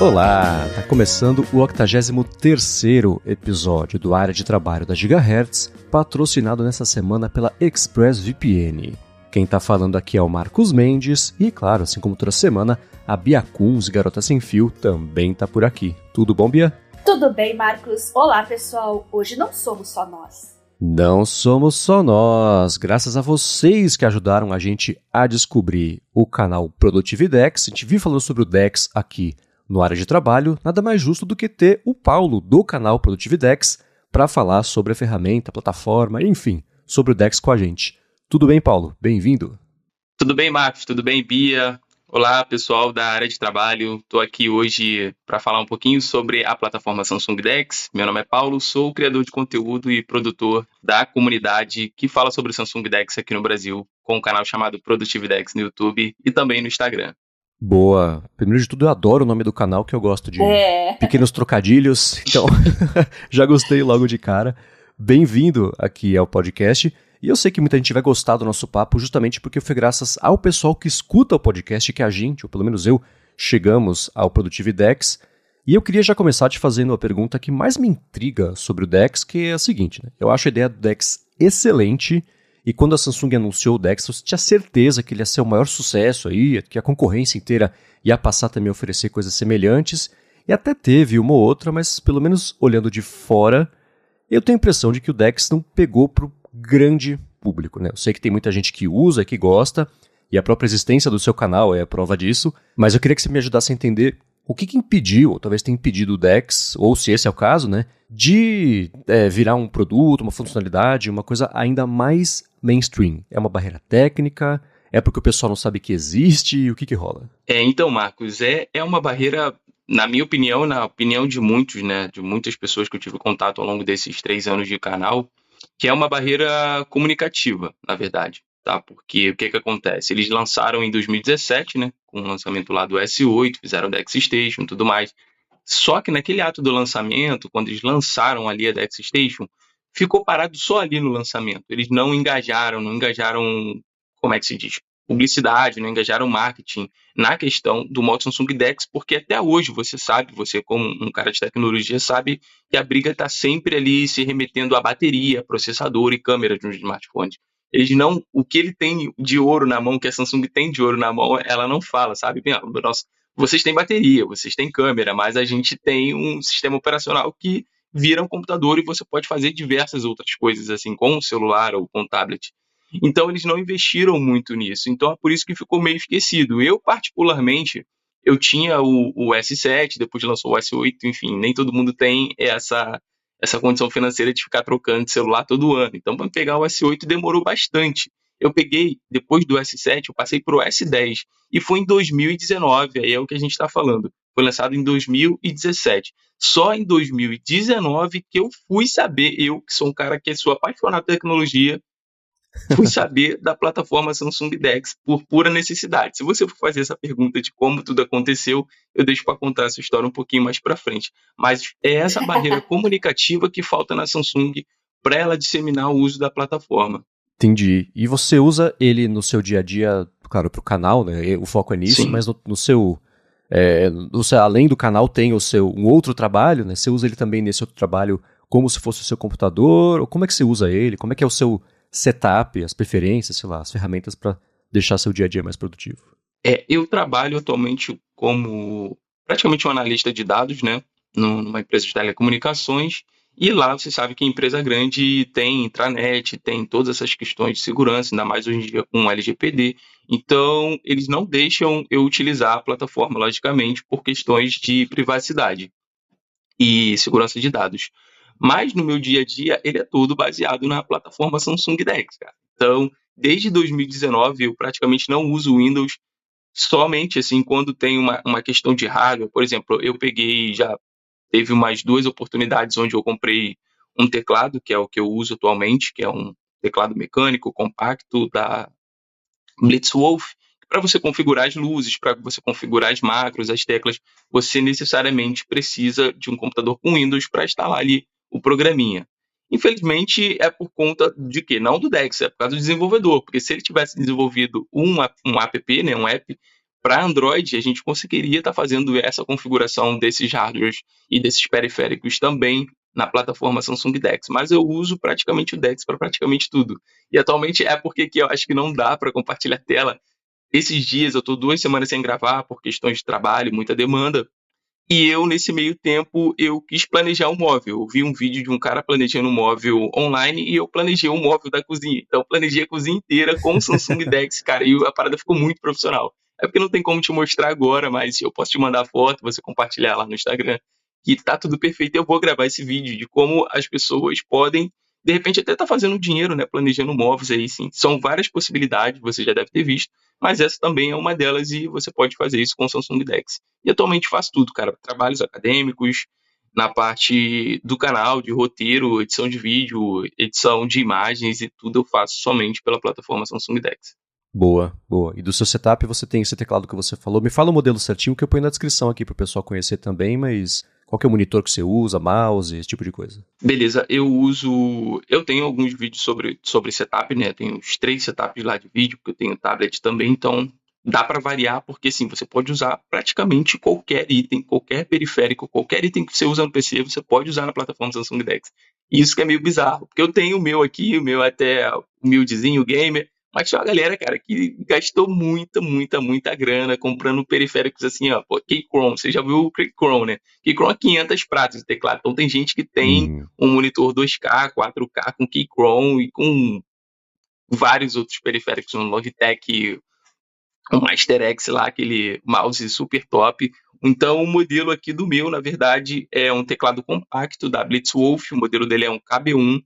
Olá, tá começando o 83º episódio do Área de Trabalho da Gigahertz, patrocinado nessa semana pela ExpressVPN. Quem tá falando aqui é o Marcos Mendes e, claro, assim como toda semana, a Bia Kunz, Garota Sem Fio, também tá por aqui. Tudo bom, Bia? Tudo bem, Marcos. Olá, pessoal. Hoje não somos só nós. Não somos só nós, graças a vocês que ajudaram a gente a descobrir o canal Produtividex. A gente viu falando sobre o Dex aqui no área de trabalho, nada mais justo do que ter o Paulo do canal Produtividex para falar sobre a ferramenta, a plataforma, enfim, sobre o Dex com a gente. Tudo bem, Paulo? Bem-vindo. Tudo bem, Marcos? Tudo bem, Bia? Olá, pessoal da área de trabalho. Estou aqui hoje para falar um pouquinho sobre a plataforma Samsung Dex. Meu nome é Paulo, sou criador de conteúdo e produtor da comunidade que fala sobre Samsung Dex aqui no Brasil, com um canal chamado Produtividex no YouTube e também no Instagram. Boa. Primeiro de tudo, eu adoro o nome do canal, que eu gosto de é. pequenos trocadilhos. Então, já gostei logo de cara. Bem-vindo aqui ao podcast. E eu sei que muita gente vai gostar do nosso papo justamente porque foi graças ao pessoal que escuta o podcast que a gente, ou pelo menos eu, chegamos ao Produtividex. E eu queria já começar te fazendo a pergunta que mais me intriga sobre o Dex, que é a seguinte, né? Eu acho a ideia do Dex excelente, e quando a Samsung anunciou o Dex, você tinha certeza que ele ia ser o maior sucesso aí, que a concorrência inteira ia passar também a oferecer coisas semelhantes. E até teve uma ou outra, mas pelo menos olhando de fora, eu tenho a impressão de que o Dex não pegou pro grande público, né? Eu sei que tem muita gente que usa, que gosta, e a própria existência do seu canal é a prova disso, mas eu queria que você me ajudasse a entender o que, que impediu, ou talvez tenha impedido o Dex, ou se esse é o caso, né, de é, virar um produto, uma funcionalidade, uma coisa ainda mais mainstream? É uma barreira técnica? É porque o pessoal não sabe que existe? O que que rola? É, então, Marcos, é, é uma barreira, na minha opinião, na opinião de muitos, né, de muitas pessoas que eu tive contato ao longo desses três anos de canal, que é uma barreira comunicativa, na verdade. Tá? Porque o que, que acontece? Eles lançaram em 2017, né, com o lançamento lá do S8, fizeram Dex Station e tudo mais. Só que naquele ato do lançamento, quando eles lançaram ali a Dex Station, ficou parado só ali no lançamento. Eles não engajaram, não engajaram, como é que se diz? Publicidade, não engajaram marketing na questão do modo Samsung Dex, porque até hoje você sabe, você como um cara de tecnologia sabe que a briga está sempre ali se remetendo à bateria, processador e câmera de um smartphone. Eles não, o que ele tem de ouro na mão, que a Samsung tem de ouro na mão, ela não fala, sabe? Nossa, vocês têm bateria, vocês têm câmera, mas a gente tem um sistema operacional que vira um computador e você pode fazer diversas outras coisas assim com o celular ou com o tablet. Então eles não investiram muito nisso. Então é por isso que ficou meio esquecido. Eu particularmente eu tinha o, o S7, depois lançou o S8, enfim, nem todo mundo tem essa essa condição financeira de ficar trocando de celular todo ano. Então, para pegar o S8 demorou bastante. Eu peguei, depois do S7, eu passei para o S10. E foi em 2019, aí é o que a gente está falando. Foi lançado em 2017. Só em 2019 que eu fui saber, eu que sou um cara que sou apaixonado por tecnologia, fui saber da plataforma Samsung Dex por pura necessidade. Se você for fazer essa pergunta de como tudo aconteceu, eu deixo para contar essa história um pouquinho mais para frente. Mas é essa barreira comunicativa que falta na Samsung para ela disseminar o uso da plataforma. Entendi. E você usa ele no seu dia a dia, claro, para o canal, né? O foco é nisso, Sim. mas no, no seu é, você, além do canal, tem o seu um outro trabalho, né? Você usa ele também nesse outro trabalho como se fosse o seu computador? Ou como é que você usa ele? Como é que é o seu setup, as preferências, sei lá, as ferramentas para deixar seu dia a dia mais produtivo? É, eu trabalho atualmente como praticamente um analista de dados, né? Numa empresa de telecomunicações. E lá você sabe que empresa grande tem intranet, tem todas essas questões de segurança, ainda mais hoje em dia com LGPD. Então, eles não deixam eu utilizar a plataforma, logicamente, por questões de privacidade e segurança de dados. Mas no meu dia a dia, ele é todo baseado na plataforma Samsung Dex, cara. Então, desde 2019, eu praticamente não uso Windows somente assim quando tem uma, uma questão de hardware. Por exemplo, eu peguei já teve umas duas oportunidades onde eu comprei um teclado, que é o que eu uso atualmente, que é um teclado mecânico compacto da Blitzwolf, para você configurar as luzes, para você configurar as macros, as teclas, você necessariamente precisa de um computador com Windows para instalar ali o programinha. Infelizmente, é por conta de quê? Não do Dex, é por causa do desenvolvedor, porque se ele tivesse desenvolvido um, um app, né, um app para Android, a gente conseguiria estar tá fazendo essa configuração desses hardwares e desses periféricos também na plataforma Samsung DeX, mas eu uso praticamente o DeX para praticamente tudo. E atualmente é porque que eu acho que não dá para compartilhar tela. Esses dias eu estou duas semanas sem gravar por questões de trabalho, muita demanda. E eu, nesse meio tempo, eu quis planejar um móvel. Eu vi um vídeo de um cara planejando um móvel online e eu planejei um móvel da cozinha. Então, planejei a cozinha inteira com o Samsung DeX, cara, e a parada ficou muito profissional. É porque não tem como te mostrar agora, mas eu posso te mandar foto, você compartilhar lá no Instagram que tá tudo perfeito. Eu vou gravar esse vídeo de como as pessoas podem, de repente, até estar tá fazendo dinheiro, né? Planejando móveis aí, sim. São várias possibilidades, você já deve ter visto, mas essa também é uma delas e você pode fazer isso com o Samsung Dex. E atualmente faço tudo, cara. Trabalhos acadêmicos, na parte do canal, de roteiro, edição de vídeo, edição de imagens e tudo eu faço somente pela plataforma Samsung Dex. Boa, boa. E do seu setup você tem esse teclado que você falou. Me fala o modelo certinho que eu ponho na descrição aqui para o pessoal conhecer também, mas qual que é o monitor que você usa, mouse, esse tipo de coisa? Beleza, eu uso. Eu tenho alguns vídeos sobre, sobre setup, né? Tenho uns três setups lá de vídeo, porque eu tenho tablet também, então dá para variar, porque sim, você pode usar praticamente qualquer item, qualquer periférico, qualquer item que você usa no PC, você pode usar na plataforma Samsung Dex. Isso que é meio bizarro, porque eu tenho o meu aqui, o meu até humildezinho gamer, mas tinha uma galera, cara, que gastou muita, muita, muita grana comprando periféricos assim, ó. Pô, Keychron, você já viu o Keychron, né? Keychron é 500 pratos de teclado. Então tem gente que tem hum. um monitor 2K, 4K com Keychron e com vários outros periféricos, um Logitech, um Master X lá, aquele mouse super top. Então o modelo aqui do meu, na verdade, é um teclado compacto da Blitzwolf, o modelo dele é um KB1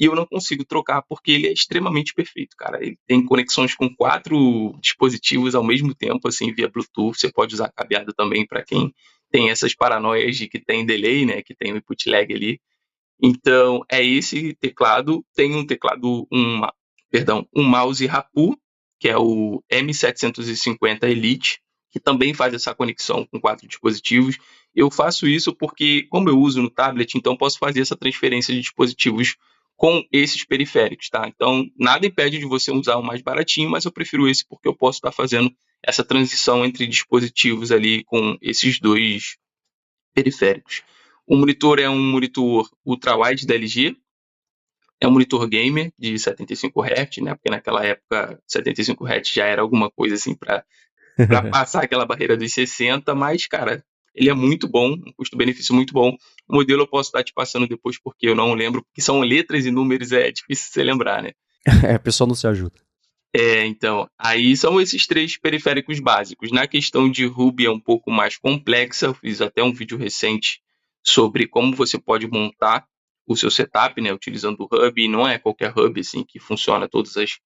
e eu não consigo trocar porque ele é extremamente perfeito, cara. Ele tem conexões com quatro dispositivos ao mesmo tempo, assim, via Bluetooth. Você pode usar cabeado também para quem tem essas paranoias de que tem delay, né, que tem o input lag ali. Então, é esse teclado. Tem um teclado, um, perdão, um mouse Rapu, que é o M750 Elite, que também faz essa conexão com quatro dispositivos. Eu faço isso porque, como eu uso no tablet, então posso fazer essa transferência de dispositivos com esses periféricos, tá? Então, nada impede de você usar o mais baratinho, mas eu prefiro esse porque eu posso estar fazendo essa transição entre dispositivos ali com esses dois periféricos. O monitor é um monitor ultra-wide da LG, é um monitor gamer de 75 Hz, né? Porque naquela época 75 Hz já era alguma coisa assim para passar aquela barreira dos 60, mas cara, ele é muito bom, um custo-benefício muito bom. O modelo eu posso estar te passando depois porque eu não lembro, porque são letras e números, é difícil você lembrar, né? é, o pessoal não se ajuda. É, então, aí são esses três periféricos básicos. Na questão de Ruby é um pouco mais complexa, eu fiz até um vídeo recente sobre como você pode montar o seu setup, né, utilizando o Hub, e não é qualquer Hub assim que funciona todas as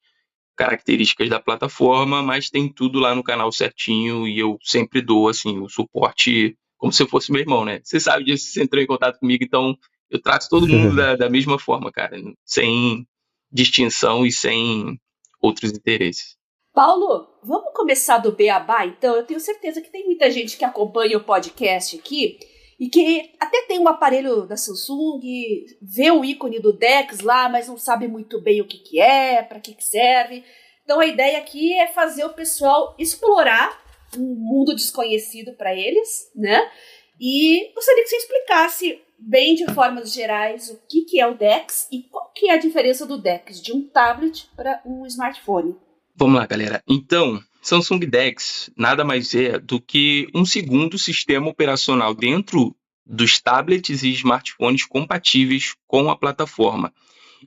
características da plataforma, mas tem tudo lá no canal certinho e eu sempre dou assim o suporte como se eu fosse meu irmão, né? Você sabe disso, você entrou em contato comigo, então eu trato todo mundo da, da mesma forma, cara, sem distinção e sem outros interesses. Paulo, vamos começar do Beabá, então? Eu tenho certeza que tem muita gente que acompanha o podcast aqui e que até tem um aparelho da Samsung, vê o ícone do Dex lá, mas não sabe muito bem o que, que é, para que, que serve. Então a ideia aqui é fazer o pessoal explorar um mundo desconhecido para eles, né? E gostaria que você explicasse bem de formas gerais o que, que é o DeX e qual que é a diferença do DeX de um tablet para um smartphone. Vamos lá, galera. Então, Samsung DeX nada mais é do que um segundo sistema operacional dentro dos tablets e smartphones compatíveis com a plataforma.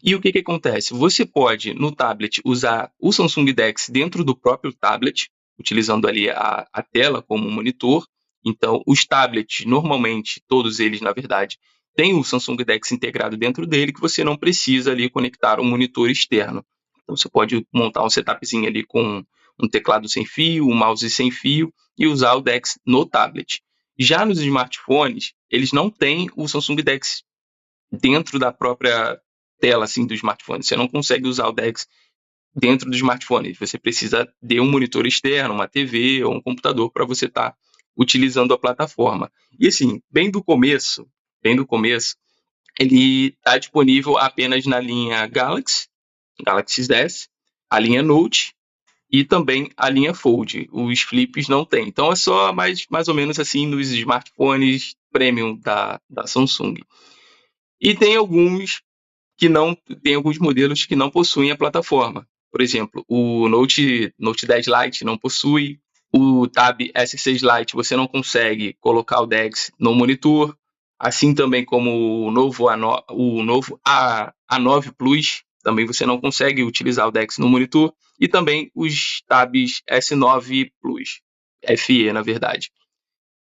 E o que, que acontece? Você pode, no tablet, usar o Samsung DeX dentro do próprio tablet, utilizando ali a, a tela como monitor. Então, os tablets, normalmente, todos eles, na verdade, têm o Samsung DeX integrado dentro dele, que você não precisa ali conectar um monitor externo. Então, você pode montar um setupzinho ali com um teclado sem fio, um mouse sem fio e usar o DeX no tablet. Já nos smartphones, eles não têm o Samsung DeX dentro da própria tela assim do smartphone. Você não consegue usar o DeX dentro do smartphone. Você precisa de um monitor externo, uma TV ou um computador para você estar tá utilizando a plataforma. E assim, bem do começo, bem do começo, ele está disponível apenas na linha Galaxy, Galaxy S, a linha Note e também a linha Fold. Os flips não tem. Então é só mais, mais ou menos assim nos smartphones premium da, da Samsung. E tem alguns que não tem alguns modelos que não possuem a plataforma. Por exemplo, o Note, Note 10 Lite não possui, o Tab S6 Lite você não consegue colocar o DeX no monitor, assim também como o novo, A9, o novo A, A9 Plus, também você não consegue utilizar o DeX no monitor, e também os Tabs S9 Plus, FE na verdade.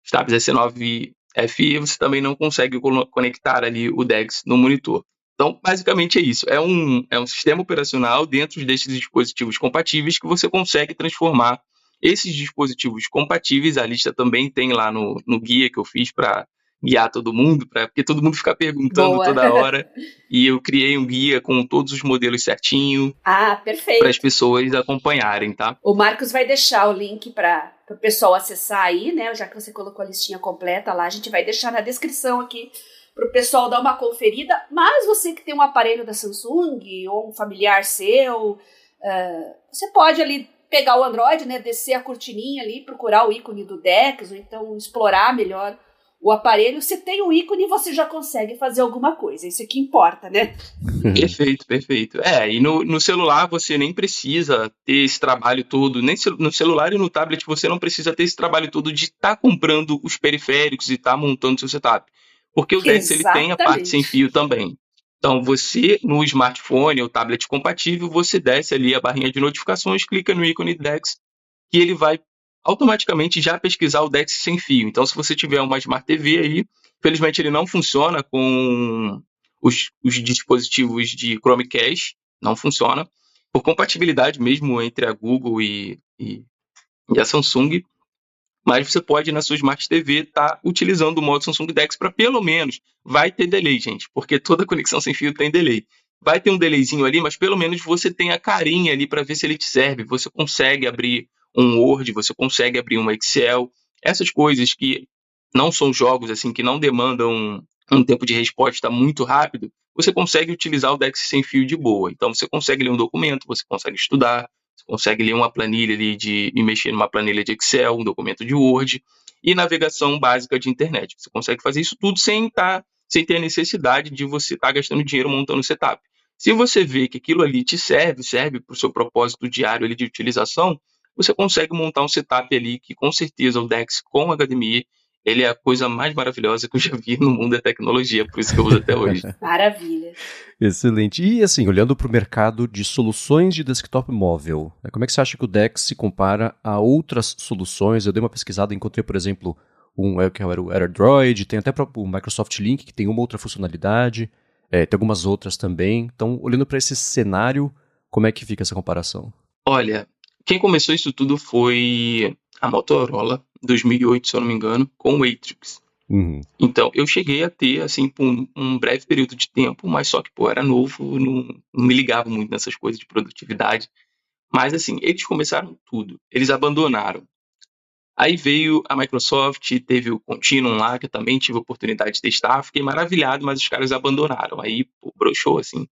Os Tabs S9 FE você também não consegue conectar ali o DeX no monitor. Então, basicamente é isso. É um, é um sistema operacional dentro desses dispositivos compatíveis que você consegue transformar esses dispositivos compatíveis. A lista também tem lá no, no guia que eu fiz para guiar todo mundo, pra, porque todo mundo fica perguntando Boa. toda hora. e eu criei um guia com todos os modelos certinho. Ah, perfeito. Para as pessoas acompanharem, tá? O Marcos vai deixar o link para o pessoal acessar aí, né? Já que você colocou a listinha completa lá, a gente vai deixar na descrição aqui para o pessoal dar uma conferida. Mas você que tem um aparelho da Samsung ou um familiar seu, uh, você pode ali pegar o Android, né, descer a cortininha ali, procurar o ícone do Dex, ou então explorar melhor o aparelho, você tem o ícone você já consegue fazer alguma coisa. Isso é que importa, né? Perfeito, perfeito. É, e no, no celular você nem precisa ter esse trabalho todo, nem no celular e no tablet você não precisa ter esse trabalho todo de estar tá comprando os periféricos e estar tá montando seu setup. Porque o Dex ele tem a parte sem fio também. Então, você, no smartphone ou tablet compatível, você desce ali a barrinha de notificações, clica no ícone DeX, que ele vai automaticamente já pesquisar o DeX sem fio. Então, se você tiver uma Smart TV aí, felizmente ele não funciona com os, os dispositivos de Chromecast, não funciona. Por compatibilidade mesmo entre a Google e, e, e a Samsung, mas você pode na sua Smart TV estar tá utilizando o modo Samsung DeX para pelo menos vai ter delay, gente, porque toda conexão sem fio tem delay. Vai ter um delayzinho ali, mas pelo menos você tem a carinha ali para ver se ele te serve. Você consegue abrir um Word, você consegue abrir um Excel, essas coisas que não são jogos assim que não demandam um tempo de resposta muito rápido, você consegue utilizar o DeX sem fio de boa. Então você consegue ler um documento, você consegue estudar, você consegue ler uma planilha ali de e mexer numa planilha de Excel, um documento de Word e navegação básica de internet. Você consegue fazer isso tudo sem estar tá, sem ter a necessidade de você estar tá gastando dinheiro montando setup. Se você vê que aquilo ali te serve, serve para o seu propósito diário ali de utilização, você consegue montar um setup ali que com certeza o DeX com HDMI ele é a coisa mais maravilhosa que eu já vi no mundo da tecnologia, por isso que eu uso até hoje. Maravilha. Excelente. E assim, olhando para o mercado de soluções de desktop móvel, né, como é que você acha que o DeX se compara a outras soluções? Eu dei uma pesquisada e encontrei, por exemplo, um é, que era o AirDroid, tem até o Microsoft Link, que tem uma outra funcionalidade, é, tem algumas outras também. Então, olhando para esse cenário, como é que fica essa comparação? Olha, quem começou isso tudo foi a Motorola, 2008, se eu não me engano, com o Matrix. Uhum. Então, eu cheguei a ter, assim, por um, um, breve período de tempo, mas só que, pô, era novo, não, não me ligava muito nessas coisas de produtividade. Mas, assim, eles começaram tudo. Eles abandonaram. Aí veio a Microsoft, teve o Continuum lá, que eu também tive a oportunidade de testar. Fiquei maravilhado, mas os caras abandonaram. Aí, pô, broxou, assim.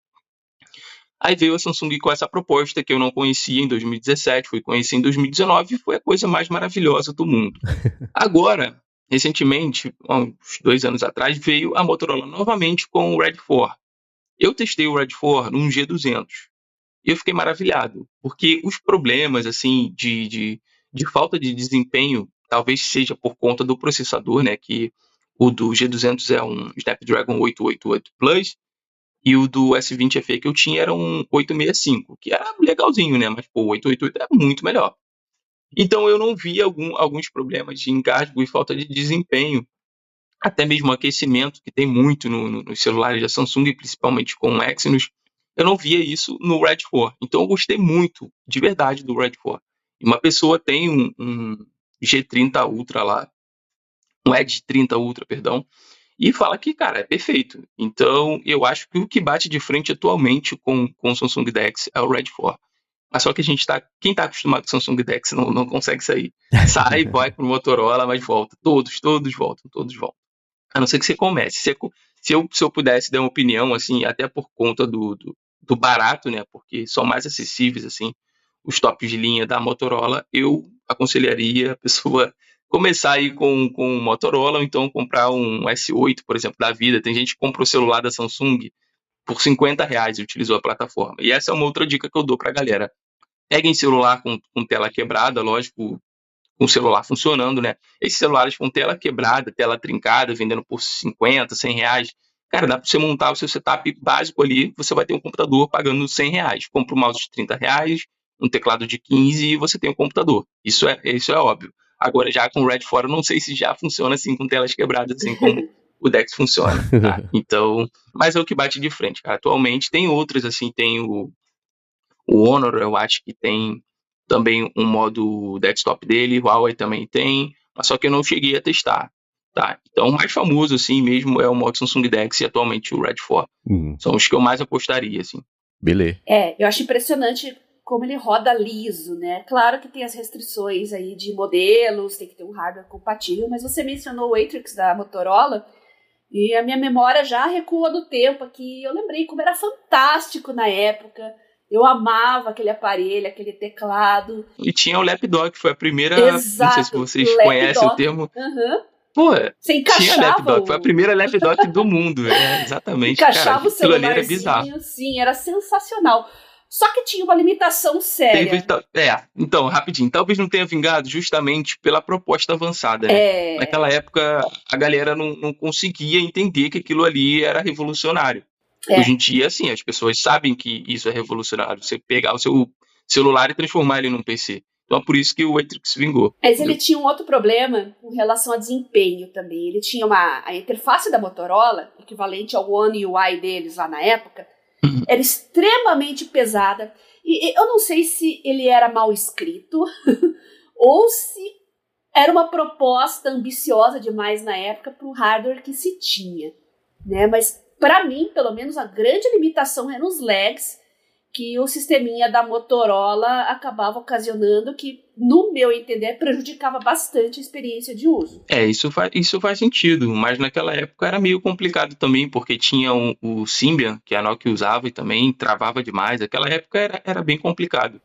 Aí veio a Samsung com essa proposta que eu não conhecia em 2017, fui conhecer em 2019 e foi a coisa mais maravilhosa do mundo. Agora, recentemente, uns dois anos atrás, veio a Motorola novamente com o Red 4. Eu testei o Red 4 num G200 e eu fiquei maravilhado, porque os problemas assim de, de, de falta de desempenho talvez seja por conta do processador, né, que o do G200 é um Snapdragon 888 Plus e o do S20 FE que eu tinha era um 865, que era legalzinho, né? Mas, pô, o 888 é muito melhor. Então eu não vi algum, alguns problemas de engasgo e falta de desempenho. Até mesmo aquecimento, que tem muito no, no, nos celulares da Samsung, principalmente com o Exynos. Eu não via isso no Red 4. Então eu gostei muito, de verdade, do Red 4. E uma pessoa tem um, um G30 Ultra lá, um Edge 30 Ultra, perdão, e fala que, cara, é perfeito. Então, eu acho que o que bate de frente atualmente com, com o Samsung DeX é o Red 4. Mas só que a gente tá. Quem tá acostumado com o Samsung DeX não, não consegue sair. Sai, vai pro Motorola, mas volta. Todos, todos voltam, todos voltam. A não ser que você comece. Se, se, eu, se eu pudesse dar uma opinião, assim, até por conta do, do, do barato, né? Porque são mais acessíveis, assim. os tops de linha da Motorola, eu aconselharia a pessoa começar aí com, com Motorola ou então comprar um S8, por exemplo, da vida. Tem gente que compra o celular da Samsung por 50 reais e utilizou a plataforma. E essa é uma outra dica que eu dou para a galera. Peguem celular com, com tela quebrada, lógico, com o celular funcionando, né? Esses celulares com tela quebrada, tela trincada, vendendo por 50, 100 reais, cara, dá para você montar o seu setup básico ali, você vai ter um computador pagando 100 reais. Compra um mouse de 30 reais, um teclado de 15 e você tem um computador. Isso é, isso é óbvio. Agora, já com o Red 4, não sei se já funciona assim com telas quebradas, assim como o Dex funciona. Tá? Então, mas é o que bate de frente, cara. Atualmente tem outras, assim, tem o, o Honor, eu acho que tem também um modo desktop dele, o Huawei também tem, mas só que eu não cheguei a testar. Tá? Então, o mais famoso, assim, mesmo é o modo Samsung Dex e atualmente o Red 4. Uhum. São os que eu mais apostaria, assim. Beleza. É, eu acho impressionante como ele roda liso, né? Claro que tem as restrições aí de modelos, tem que ter um hardware compatível, mas você mencionou o Atrix da Motorola e a minha memória já recua do tempo aqui. Eu lembrei como era fantástico na época. Eu amava aquele aparelho, aquele teclado. E tinha o Lapdog, que foi a primeira. Exato, não sei se vocês conhecem o termo. Uhum. Pô, Você encaixava tinha Lapdog, foi a primeira Lapdog do mundo. É, exatamente. Encaixava cara, o celularzinho, sim, era sensacional. Só que tinha uma limitação séria. Teve, é, então, rapidinho. Talvez não tenha vingado justamente pela proposta avançada. Né? É... Naquela época, a galera não, não conseguia entender que aquilo ali era revolucionário. É. Hoje em dia, assim, as pessoas sabem que isso é revolucionário. Você pegar o seu celular e transformar ele num PC. Então é por isso que o Atrix vingou. Mas ele tinha um outro problema com relação a desempenho também. Ele tinha uma a interface da Motorola, equivalente ao One UI deles lá na época. Era extremamente pesada. E, eu não sei se ele era mal escrito ou se era uma proposta ambiciosa demais na época para o hardware que se tinha. Né? Mas, para mim, pelo menos, a grande limitação é nos lags que o sisteminha da Motorola acabava ocasionando que, no meu entender, prejudicava bastante a experiência de uso. É, isso faz, isso faz sentido, mas naquela época era meio complicado também, porque tinha um, o Symbian, que a Nokia usava e também travava demais. Aquela época era, era bem complicado.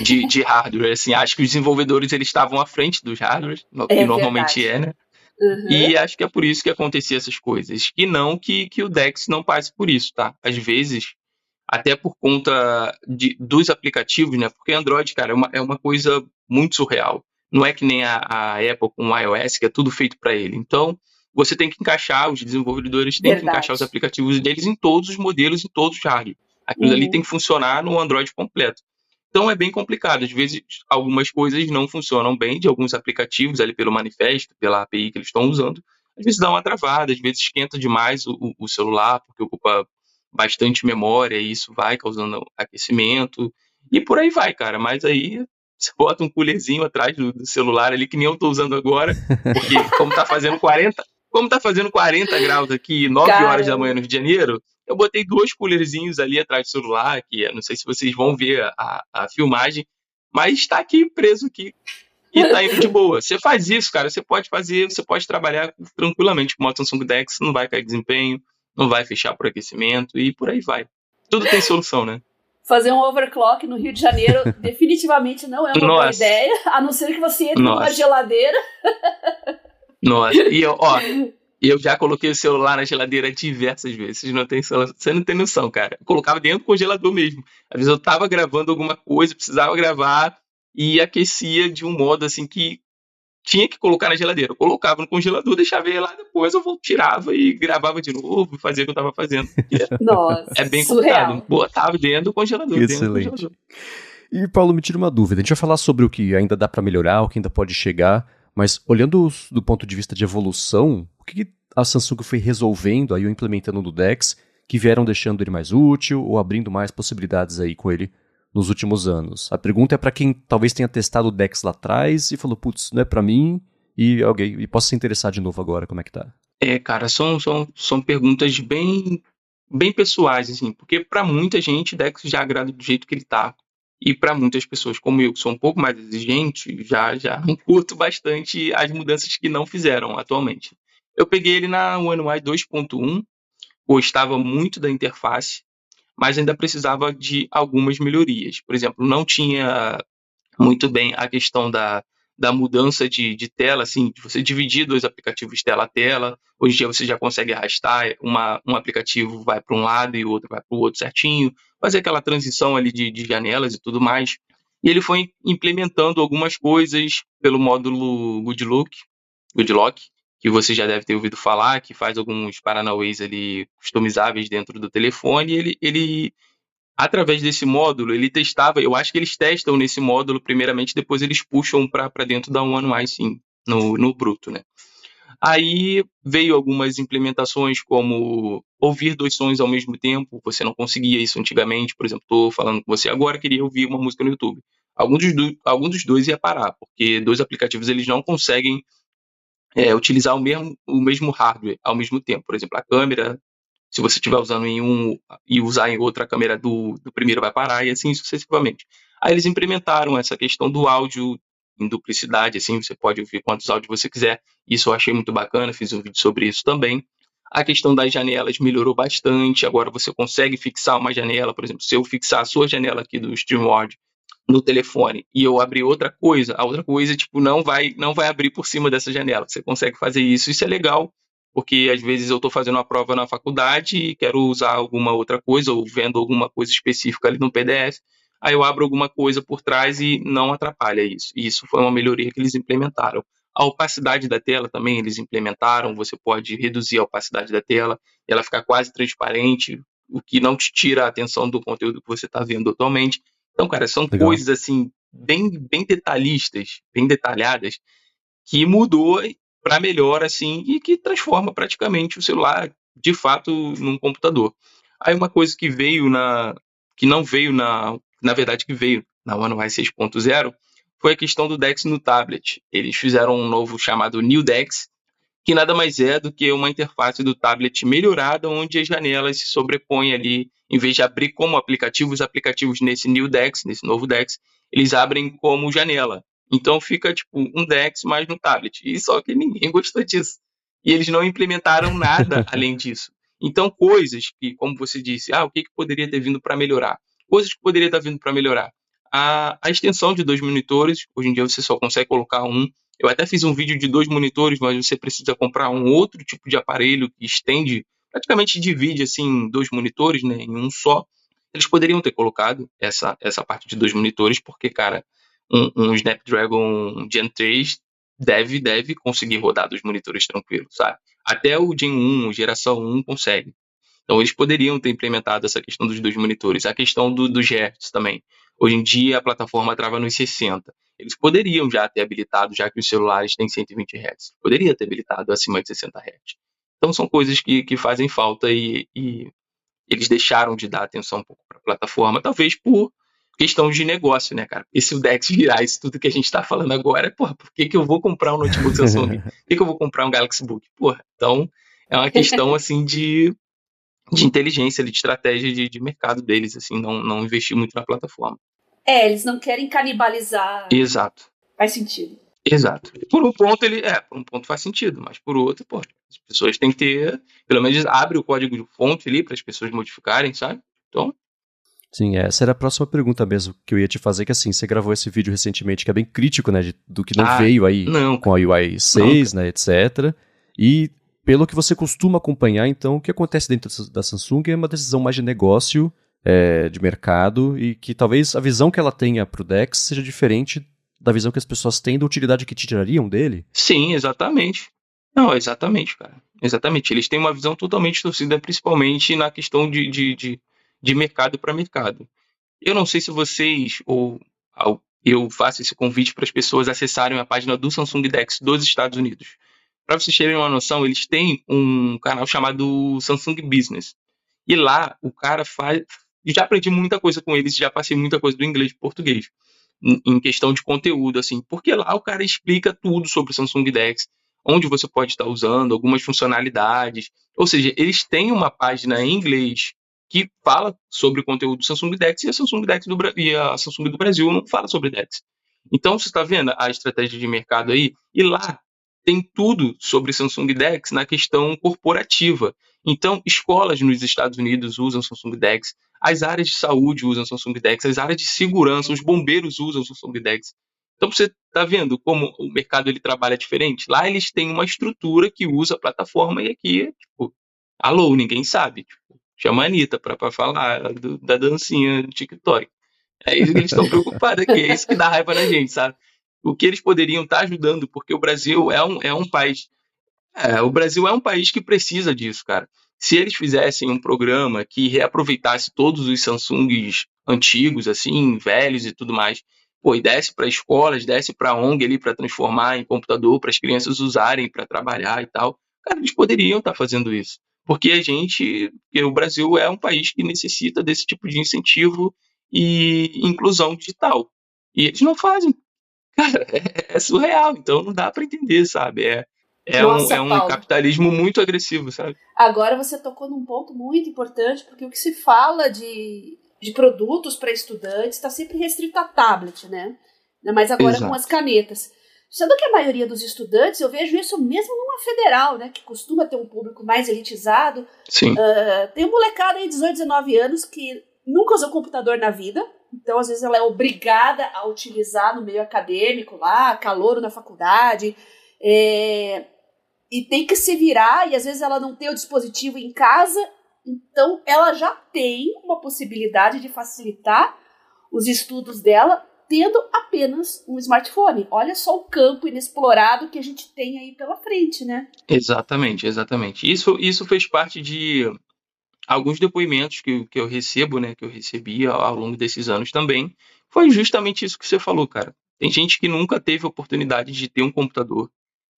De, de hardware, assim, acho que os desenvolvedores eles estavam à frente dos hardwares, que é normalmente é, né? Uhum. E acho que é por isso que acontecia essas coisas. E não que, que o Dex não passe por isso, tá? Às vezes até por conta de, dos aplicativos, né? Porque Android, cara, é uma, é uma coisa muito surreal. Não é que nem a, a Apple com o iOS, que é tudo feito para ele. Então, você tem que encaixar, os desenvolvedores têm Verdade. que encaixar os aplicativos deles em todos os modelos, em todos os hardware. Aquilo uhum. ali tem que funcionar no Android completo. Então é bem complicado. Às vezes algumas coisas não funcionam bem de alguns aplicativos ali pelo manifesto, pela API que eles estão usando. Às vezes dá uma travada, às vezes esquenta demais o, o celular, porque ocupa bastante memória e isso vai causando aquecimento e por aí vai, cara. Mas aí você bota um coolerzinho atrás do, do celular ali, que nem eu tô usando agora, porque como tá fazendo 40, como tá fazendo 40 graus aqui, 9 Caramba. horas da manhã no Rio de Janeiro, eu botei dois coolerzinhos ali atrás do celular, que não sei se vocês vão ver a, a filmagem, mas está aqui preso aqui e tá indo de boa. Você faz isso, cara, você pode fazer, você pode trabalhar tranquilamente com o Samsung Dex, não vai cair desempenho, não vai fechar por aquecimento e por aí vai. Tudo tem solução, né? Fazer um overclock no Rio de Janeiro definitivamente não é uma Nossa. boa ideia, a não ser que você entre Nossa. numa geladeira. Nossa, e eu, ó, eu já coloquei o celular na geladeira diversas vezes. Não tem, você não tem noção, cara. Eu colocava dentro do congelador mesmo. Às vezes eu tava gravando alguma coisa, precisava gravar e aquecia de um modo assim que tinha que colocar na geladeira. Eu colocava no congelador, deixava ele lá, depois eu tirava e gravava de novo, fazia o que eu estava fazendo. Nossa, é bem surreal. complicado. Botava dentro do congelador. Excelente. Do congelador. E, Paulo, me tira uma dúvida. A gente vai falar sobre o que ainda dá para melhorar, o que ainda pode chegar, mas olhando do ponto de vista de evolução, o que a Samsung foi resolvendo aí ou implementando no DeX que vieram deixando ele mais útil ou abrindo mais possibilidades aí com ele nos últimos anos? A pergunta é para quem talvez tenha testado o Dex lá atrás e falou, putz, não é para mim e alguém e possa se interessar de novo agora, como é que tá? É, cara, são, são, são perguntas bem bem pessoais assim, porque para muita gente Dex já agrada do jeito que ele tá. E para muitas pessoas como eu, que sou um pouco mais exigente, já já curto bastante as mudanças que não fizeram atualmente. Eu peguei ele na One UI 2.1, gostava muito da interface, mas ainda precisava de algumas melhorias. Por exemplo, não tinha muito bem a questão da, da mudança de, de tela, assim, de você dividir dois aplicativos tela a tela. Hoje em dia você já consegue arrastar, uma, um aplicativo vai para um lado e o outro vai para o outro certinho, fazer aquela transição ali de, de janelas e tudo mais. E ele foi implementando algumas coisas pelo módulo Goodlook, Goodlock, que você já deve ter ouvido falar, que faz alguns paranauês ali customizáveis dentro do telefone. Ele, ele, através desse módulo, ele testava, eu acho que eles testam nesse módulo primeiramente, depois eles puxam para dentro da One UI, sim, no, no bruto, né? Aí veio algumas implementações como ouvir dois sons ao mesmo tempo. Você não conseguia isso antigamente. Por exemplo, estou falando com você agora, queria ouvir uma música no YouTube. Algum dos, do, algum dos dois ia parar, porque dois aplicativos eles não conseguem é, utilizar o mesmo, o mesmo hardware ao mesmo tempo. Por exemplo, a câmera, se você estiver usando em um e usar em outra, a câmera do, do primeiro vai parar e assim sucessivamente. Aí eles implementaram essa questão do áudio em duplicidade, assim, você pode ouvir quantos áudios você quiser. Isso eu achei muito bacana, fiz um vídeo sobre isso também. A questão das janelas melhorou bastante. Agora você consegue fixar uma janela, por exemplo, se eu fixar a sua janela aqui do StreamWord no telefone e eu abrir outra coisa, a outra coisa tipo não vai não vai abrir por cima dessa janela. Você consegue fazer isso, isso é legal, porque às vezes eu estou fazendo uma prova na faculdade e quero usar alguma outra coisa ou vendo alguma coisa específica ali no PDF, aí eu abro alguma coisa por trás e não atrapalha isso. E isso foi uma melhoria que eles implementaram. A opacidade da tela também eles implementaram, você pode reduzir a opacidade da tela, ela ficar quase transparente, o que não te tira a atenção do conteúdo que você está vendo atualmente. Então, cara, são Legal. coisas assim bem, bem detalhistas, bem detalhadas, que mudou para melhor assim e que transforma praticamente o celular de fato num computador. Aí uma coisa que veio na que não veio na, na verdade que veio na One UI 6.0 foi a questão do DeX no tablet. Eles fizeram um novo chamado New DeX, que nada mais é do que uma interface do tablet melhorada, onde as janelas se sobrepõem ali, em vez de abrir como aplicativo, os aplicativos nesse New Dex, nesse novo Dex, eles abrem como janela. Então fica tipo um Dex mais no tablet. E só que ninguém gostou disso. E eles não implementaram nada além disso. Então, coisas que, como você disse, ah, o que, que poderia ter vindo para melhorar? Coisas que poderia estar vindo para melhorar. A, a extensão de dois monitores, hoje em dia você só consegue colocar um eu até fiz um vídeo de dois monitores, mas você precisa comprar um outro tipo de aparelho que estende, praticamente divide assim dois monitores, né, em um só. Eles poderiam ter colocado essa essa parte de dois monitores, porque cara, um, um Snapdragon Gen 3 deve deve conseguir rodar dos monitores tranquilo, sabe? Até o Gen 1, geração 1 consegue. Então eles poderiam ter implementado essa questão dos dois monitores, a questão do, dos hertz também. Hoje em dia a plataforma trava nos 60. Eles poderiam já ter habilitado, já que os celulares têm 120 Hz. Poderia ter habilitado acima de 60 Hz. Então são coisas que, que fazem falta e, e eles deixaram de dar atenção um pouco para a plataforma, talvez por questão de negócio, né, cara? E se o Dex virar isso tudo que a gente está falando agora, porra, por que, que eu vou comprar um notebook Samsung? por que, que eu vou comprar um Galaxy Book? Porra, então é uma questão, assim, de, de inteligência, de estratégia de, de mercado deles, assim, não, não investir muito na plataforma. É, eles não querem canibalizar. Exato. Faz sentido. Exato. Por um ponto ele é, por um ponto faz sentido, mas por outro, pô, as pessoas têm que ter, pelo menos abre o código de fonte ali para as pessoas modificarem, sabe? Então. Sim, essa era a próxima pergunta mesmo que eu ia te fazer, que assim, você gravou esse vídeo recentemente que é bem crítico, né, de, do que não ah, veio aí não, com a UI 6, não, né, etc. E pelo que você costuma acompanhar, então, o que acontece dentro da Samsung é uma decisão mais de negócio é, de mercado e que talvez a visão que ela tenha para o Dex seja diferente da visão que as pessoas têm da utilidade que tirariam dele? Sim, exatamente. Não, exatamente, cara. Exatamente. Eles têm uma visão totalmente torcida, principalmente na questão de, de, de, de mercado para mercado. Eu não sei se vocês, ou eu faço esse convite para as pessoas acessarem a página do Samsung Dex dos Estados Unidos. Para vocês terem uma noção, eles têm um canal chamado Samsung Business. E lá o cara faz, e já aprendi muita coisa com eles, já passei muita coisa do inglês para português, em, em, questão de conteúdo, assim, porque lá o cara explica tudo sobre o Samsung Dex, onde você pode estar usando, algumas funcionalidades, ou seja, eles têm uma página em inglês que fala sobre o conteúdo do Samsung Dex e a Samsung Dex do, e a Samsung do Brasil não fala sobre Dex. Então, você está vendo a estratégia de mercado aí? E lá tem tudo sobre Samsung Dex na questão corporativa. Então, escolas nos Estados Unidos usam Samsung Dex, as áreas de saúde usam Samsung DeX, as áreas de segurança, os bombeiros usam Samsung DeX. Então você está vendo como o mercado ele trabalha diferente. Lá eles têm uma estrutura que usa a plataforma e aqui, tipo, alô, ninguém sabe. Tipo, chama a Anitta para falar do, da dancinha do TikTok. É isso que eles estão preocupados aqui, é isso que dá raiva na gente, sabe? O que eles poderiam estar tá ajudando, porque o Brasil é um, é um país. É, o Brasil é um país que precisa disso, cara. Se eles fizessem um programa que reaproveitasse todos os Samsungs antigos, assim, velhos e tudo mais, pô, e desse para escolas, desse para ONG ali para transformar em computador, para as crianças usarem para trabalhar e tal, cara, eles poderiam estar tá fazendo isso. Porque a gente, o Brasil é um país que necessita desse tipo de incentivo e inclusão digital. E eles não fazem. Cara, é, é surreal, então não dá para entender, sabe? É, é, Nossa, um, é um capitalismo muito agressivo, sabe? Agora você tocou num ponto muito importante, porque o que se fala de de produtos para estudantes está sempre restrito a tablet, né? Mas agora Exato. com as canetas. Sendo que a maioria dos estudantes, eu vejo isso mesmo numa federal, né? Que costuma ter um público mais elitizado. Sim. Uh, tem um molecada aí de 18, 19 anos que nunca usou computador na vida. Então, às vezes, ela é obrigada a utilizar no meio acadêmico lá, calor na faculdade. É, e tem que se virar, e às vezes ela não tem o dispositivo em casa então, ela já tem uma possibilidade de facilitar os estudos dela tendo apenas um smartphone. Olha só o campo inexplorado que a gente tem aí pela frente, né? Exatamente, exatamente. Isso, isso fez parte de alguns depoimentos que, que eu recebo, né, que eu recebi ao, ao longo desses anos também. Foi justamente isso que você falou, cara. Tem gente que nunca teve oportunidade de ter um computador,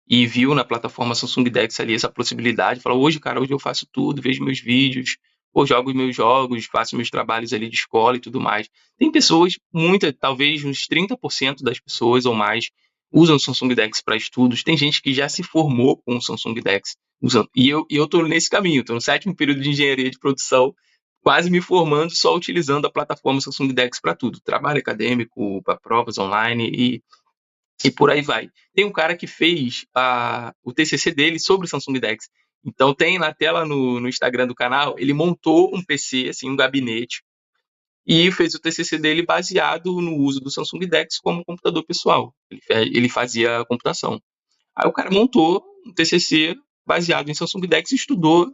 e viu na plataforma Samsung Dex ali essa possibilidade, falou, hoje, cara, hoje eu faço tudo, vejo meus vídeos, ou jogo meus jogos, faço meus trabalhos ali de escola e tudo mais. Tem pessoas, muitas, talvez uns 30% das pessoas ou mais, usam o Samsung Dex para estudos. Tem gente que já se formou com o Samsung Dex usando. E eu, e eu nesse caminho, estou no sétimo período de engenharia de produção, quase me formando só utilizando a plataforma Samsung Dex para tudo. Trabalho acadêmico, para provas online e e por aí vai. Tem um cara que fez a, o TCC dele sobre o Samsung DeX. Então tem na tela no, no Instagram do canal, ele montou um PC, assim, um gabinete, e fez o TCC dele baseado no uso do Samsung DeX como computador pessoal. Ele, ele fazia computação. Aí o cara montou um TCC baseado em Samsung DeX e estudou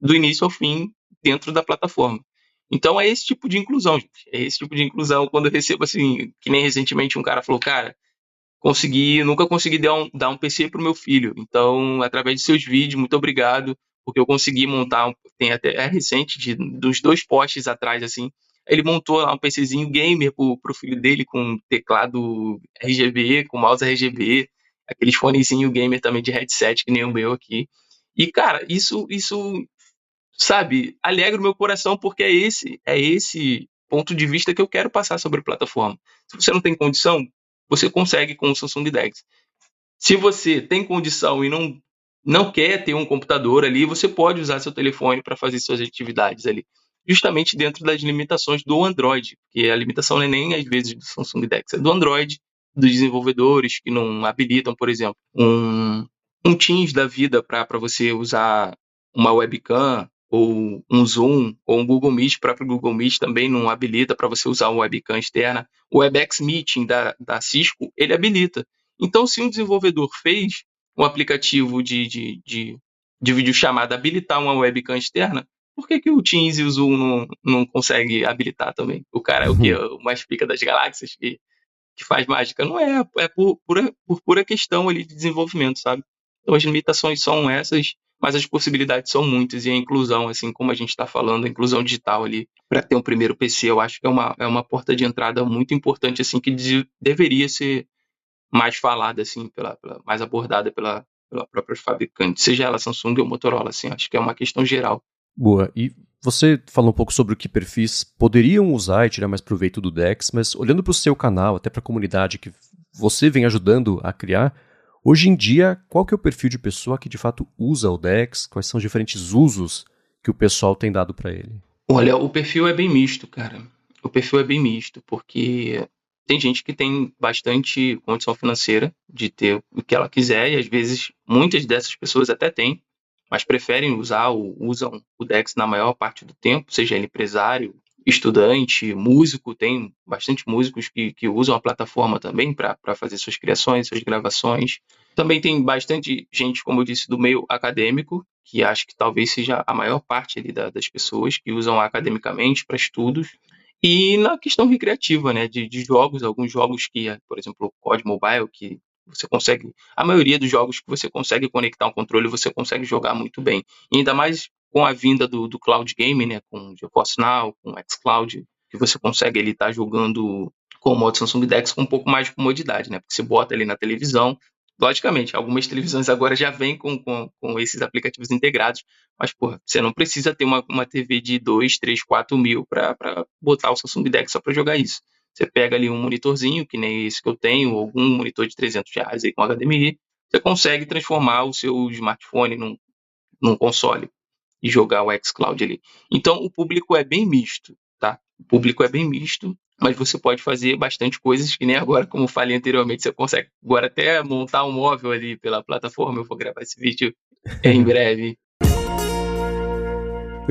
do início ao fim dentro da plataforma. Então é esse tipo de inclusão, gente. É esse tipo de inclusão quando eu recebo assim, que nem recentemente um cara falou, cara, consegui, nunca consegui dar um, dar um PC para o meu filho. Então, através de seus vídeos, muito obrigado, porque eu consegui montar, tem até é recente, de, dos dois postes atrás, assim, ele montou lá um PCzinho gamer para o filho dele, com teclado RGB, com mouse RGB, aqueles fonezinho gamer também de headset, que nem o meu aqui. E, cara, isso, isso, sabe, alegra o meu coração, porque é esse, é esse ponto de vista que eu quero passar sobre a plataforma. Se você não tem condição, você consegue com o Samsung DeX. Se você tem condição e não, não quer ter um computador ali, você pode usar seu telefone para fazer suas atividades ali, justamente dentro das limitações do Android, porque a limitação não é nem às vezes do Samsung DeX, é do Android, dos desenvolvedores que não habilitam, por exemplo, um, um Teams da vida para você usar uma webcam ou um Zoom, ou um Google Meet, o próprio Google Meet também não habilita para você usar uma webcam externa. O WebEx Meeting da, da Cisco, ele habilita. Então, se um desenvolvedor fez um aplicativo de, de, de, de videochamada habilitar uma webcam externa, por que, que o Teams e o Zoom não, não conseguem habilitar também? O cara é o que? Uhum. O mais pica das galáxias que, que faz mágica? Não é, é por pura, por pura questão ali de desenvolvimento, sabe? Então as limitações são essas mas as possibilidades são muitas e a inclusão, assim como a gente está falando, a inclusão digital ali para ter um primeiro PC, eu acho que é uma, é uma porta de entrada muito importante, assim, que de, deveria ser mais falada, assim, pela, pela, mais abordada pela, pela própria fabricante, seja ela Samsung ou Motorola, assim, acho que é uma questão geral. Boa, e você falou um pouco sobre o que perfis poderiam usar e tirar mais proveito do DeX, mas olhando para o seu canal, até para a comunidade que você vem ajudando a criar, Hoje em dia, qual que é o perfil de pessoa que de fato usa o DEX? Quais são os diferentes usos que o pessoal tem dado para ele? Olha, o perfil é bem misto, cara. O perfil é bem misto, porque tem gente que tem bastante condição financeira de ter o que ela quiser, e às vezes muitas dessas pessoas até têm, mas preferem usar ou usam o DEX na maior parte do tempo, seja ele empresário, estudante, músico, tem bastante músicos que, que usam a plataforma também para fazer suas criações, suas gravações. Também tem bastante gente, como eu disse, do meio acadêmico, que acho que talvez seja a maior parte ali da, das pessoas que usam academicamente para estudos. E na questão recreativa, né, de, de, jogos, alguns jogos que, por exemplo, o COD Mobile, que você consegue, a maioria dos jogos que você consegue conectar um controle, você consegue jogar muito bem. E ainda mais com a vinda do, do cloud gaming, né, com GeForce Now, com xCloud, que você consegue ele estar tá jogando com o modo Samsung DeX com um pouco mais de comodidade, né? Porque você bota ali na televisão, logicamente, algumas televisões agora já vêm com, com, com esses aplicativos integrados, mas, porra, você não precisa ter uma, uma TV de 2, 3, 4 mil para botar o Samsung DeX só para jogar isso. Você pega ali um monitorzinho, que nem esse que eu tenho, algum monitor de 300 reais aí com HDMI, você consegue transformar o seu smartphone num, num console e jogar o xCloud ali. Então, o público é bem misto, tá? O público é bem misto, mas você pode fazer bastante coisas que nem agora, como falei anteriormente, você consegue agora até montar um móvel ali pela plataforma. Eu vou gravar esse vídeo em breve.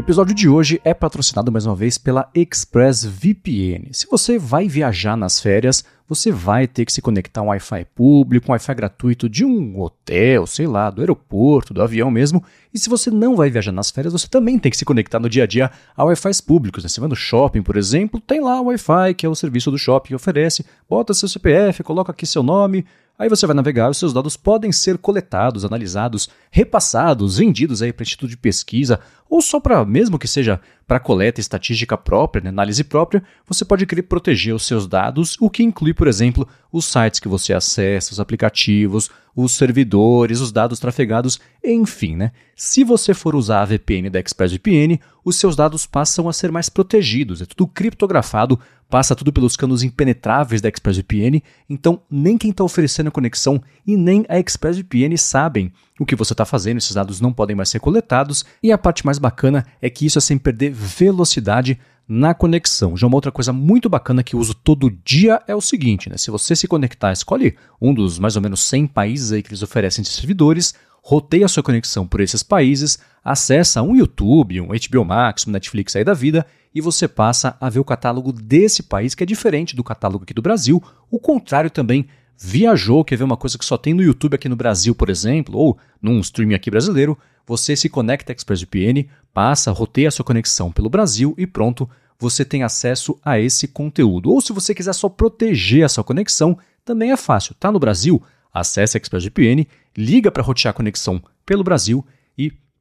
O episódio de hoje é patrocinado mais uma vez pela ExpressVPN. Se você vai viajar nas férias, você vai ter que se conectar a um Wi-Fi público, um Wi-Fi gratuito de um hotel, sei lá, do aeroporto, do avião mesmo. E se você não vai viajar nas férias, você também tem que se conectar no dia a dia a Wi-Fi públicos. Né? Você vai no shopping, por exemplo, tem lá o Wi-Fi, que é o serviço do shopping que oferece. Bota seu CPF, coloca aqui seu nome, Aí você vai navegar e seus dados podem ser coletados, analisados, repassados, vendidos aí para instituto de pesquisa ou só para, mesmo que seja para coleta estatística própria, né, análise própria, você pode querer proteger os seus dados, o que inclui, por exemplo, os sites que você acessa, os aplicativos, os servidores, os dados trafegados, enfim, né? Se você for usar a VPN da ExpressVPN, os seus dados passam a ser mais protegidos, é tudo criptografado, passa tudo pelos canos impenetráveis da ExpressVPN, então nem quem está oferecendo a conexão e nem a ExpressVPN sabem o que você está fazendo, esses dados não podem mais ser coletados, e a parte mais bacana é que isso é sem perder velocidade na conexão. Já uma outra coisa muito bacana que eu uso todo dia é o seguinte, né? Se você se conectar, escolhe um dos mais ou menos 100 países aí que eles oferecem de servidores, roteia a sua conexão por esses países, acessa um YouTube, um HBO Max, um Netflix aí da vida e você passa a ver o catálogo desse país que é diferente do catálogo aqui do Brasil. O contrário também viajou, quer ver uma coisa que só tem no YouTube aqui no Brasil, por exemplo, ou num streaming aqui brasileiro, você se conecta à ExpressVPN, passa, roteia a sua conexão pelo Brasil e pronto, você tem acesso a esse conteúdo. Ou se você quiser só proteger a sua conexão, também é fácil. Tá no Brasil? Acesse a ExpressVPN, liga para rotear a conexão pelo Brasil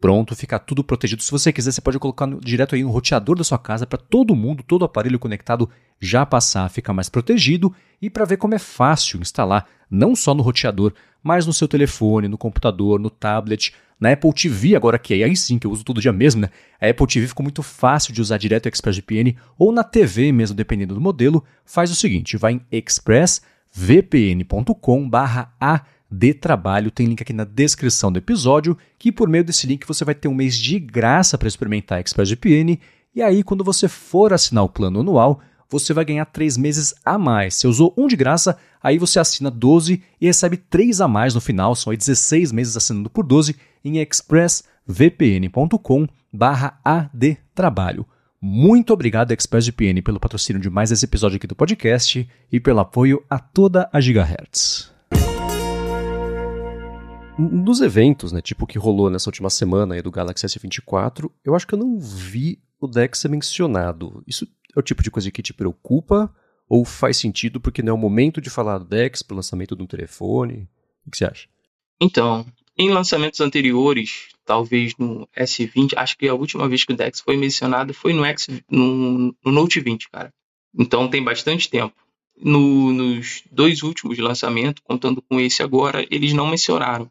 pronto, fica tudo protegido. Se você quiser, você pode colocar no, direto aí no roteador da sua casa para todo mundo, todo aparelho conectado já passar a ficar mais protegido e para ver como é fácil instalar, não só no roteador, mas no seu telefone, no computador, no tablet, na Apple TV, agora que é aí sim que eu uso todo dia mesmo, né? A Apple TV ficou muito fácil de usar direto o ExpressVPN ou na TV mesmo, dependendo do modelo. Faz o seguinte, vai em expressvpn.com/a de trabalho. Tem link aqui na descrição do episódio, que por meio desse link você vai ter um mês de graça para experimentar a ExpressVPN. E aí, quando você for assinar o plano anual, você vai ganhar 3 meses a mais. Se usou um de graça, aí você assina 12 e recebe 3 a mais no final. São aí 16 meses assinando por 12 em expressvpn.com adtrabalho. Muito obrigado, ExpressVPN, pelo patrocínio de mais esse episódio aqui do podcast e pelo apoio a toda a Gigahertz dos eventos, né, tipo o que rolou nessa última semana aí do Galaxy S24, eu acho que eu não vi o Dex ser mencionado. Isso é o tipo de coisa que te preocupa ou faz sentido porque não é o momento de falar do Dex para o lançamento de um telefone? O que você acha? Então, em lançamentos anteriores, talvez no S20, acho que a última vez que o Dex foi mencionado foi no, X, no, no Note 20, cara. Então tem bastante tempo. No, nos dois últimos lançamentos, contando com esse agora, eles não mencionaram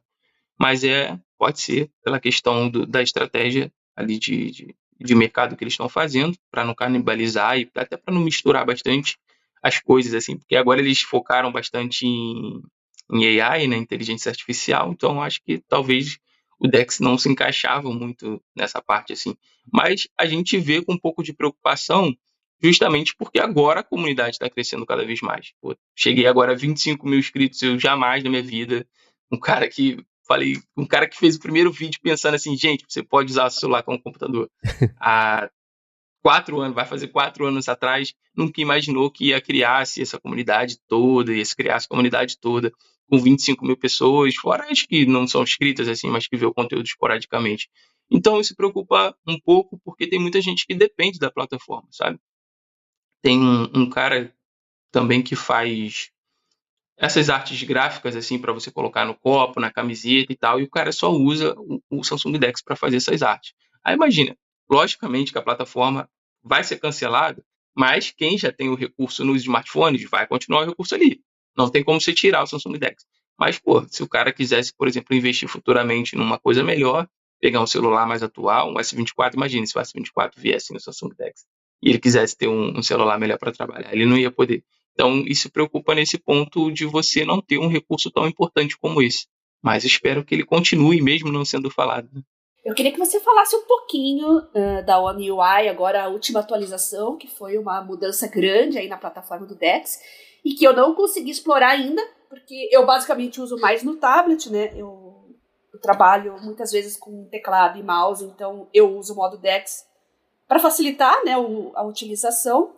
mas é pode ser pela questão do, da estratégia ali de, de, de, mercado que eles estão fazendo, para não canibalizar e até para não misturar bastante as coisas, assim, porque agora eles focaram bastante em, em AI, né, inteligência artificial, então acho que talvez o Dex não se encaixava muito nessa parte, assim. Mas a gente vê com um pouco de preocupação justamente porque agora a comunidade está crescendo cada vez mais. Pô, cheguei agora a 25 mil inscritos, eu jamais na minha vida, um cara que falei, um cara que fez o primeiro vídeo pensando assim, gente, você pode usar o celular como computador. ah, quatro anos, vai fazer quatro anos atrás, nunca imaginou que ia criar-se essa comunidade toda, ia se criar essa comunidade toda com 25 mil pessoas, fora as que não são inscritas assim, mas que vê o conteúdo esporadicamente. Então isso preocupa um pouco porque tem muita gente que depende da plataforma, sabe? Tem um, um cara também que faz essas artes gráficas assim para você colocar no copo, na camiseta e tal, e o cara só usa o, Samsung Dex para fazer essas artes. Aí imagina, logicamente que a plataforma vai ser cancelada, mas quem já tem o recurso nos smartphones vai continuar o recurso ali. Não tem como você tirar o Samsung Dex. Mas, pô, se o cara quisesse, por exemplo, investir futuramente numa coisa melhor, pegar um celular mais atual, um S24, imagine se o S24 viesse no Samsung Dex e ele quisesse ter um, um celular melhor para trabalhar, ele não ia poder. Então, isso preocupa nesse ponto de você não ter um recurso tão importante como esse. Mas espero que ele continue, mesmo não sendo falado. Eu queria que você falasse um pouquinho uh, da One UI, agora a última atualização, que foi uma mudança grande aí na plataforma do Dex, e que eu não consegui explorar ainda, porque eu basicamente uso mais no tablet, né? Eu, eu trabalho muitas vezes com teclado e mouse, então eu uso o modo Dex para facilitar né, o, a utilização.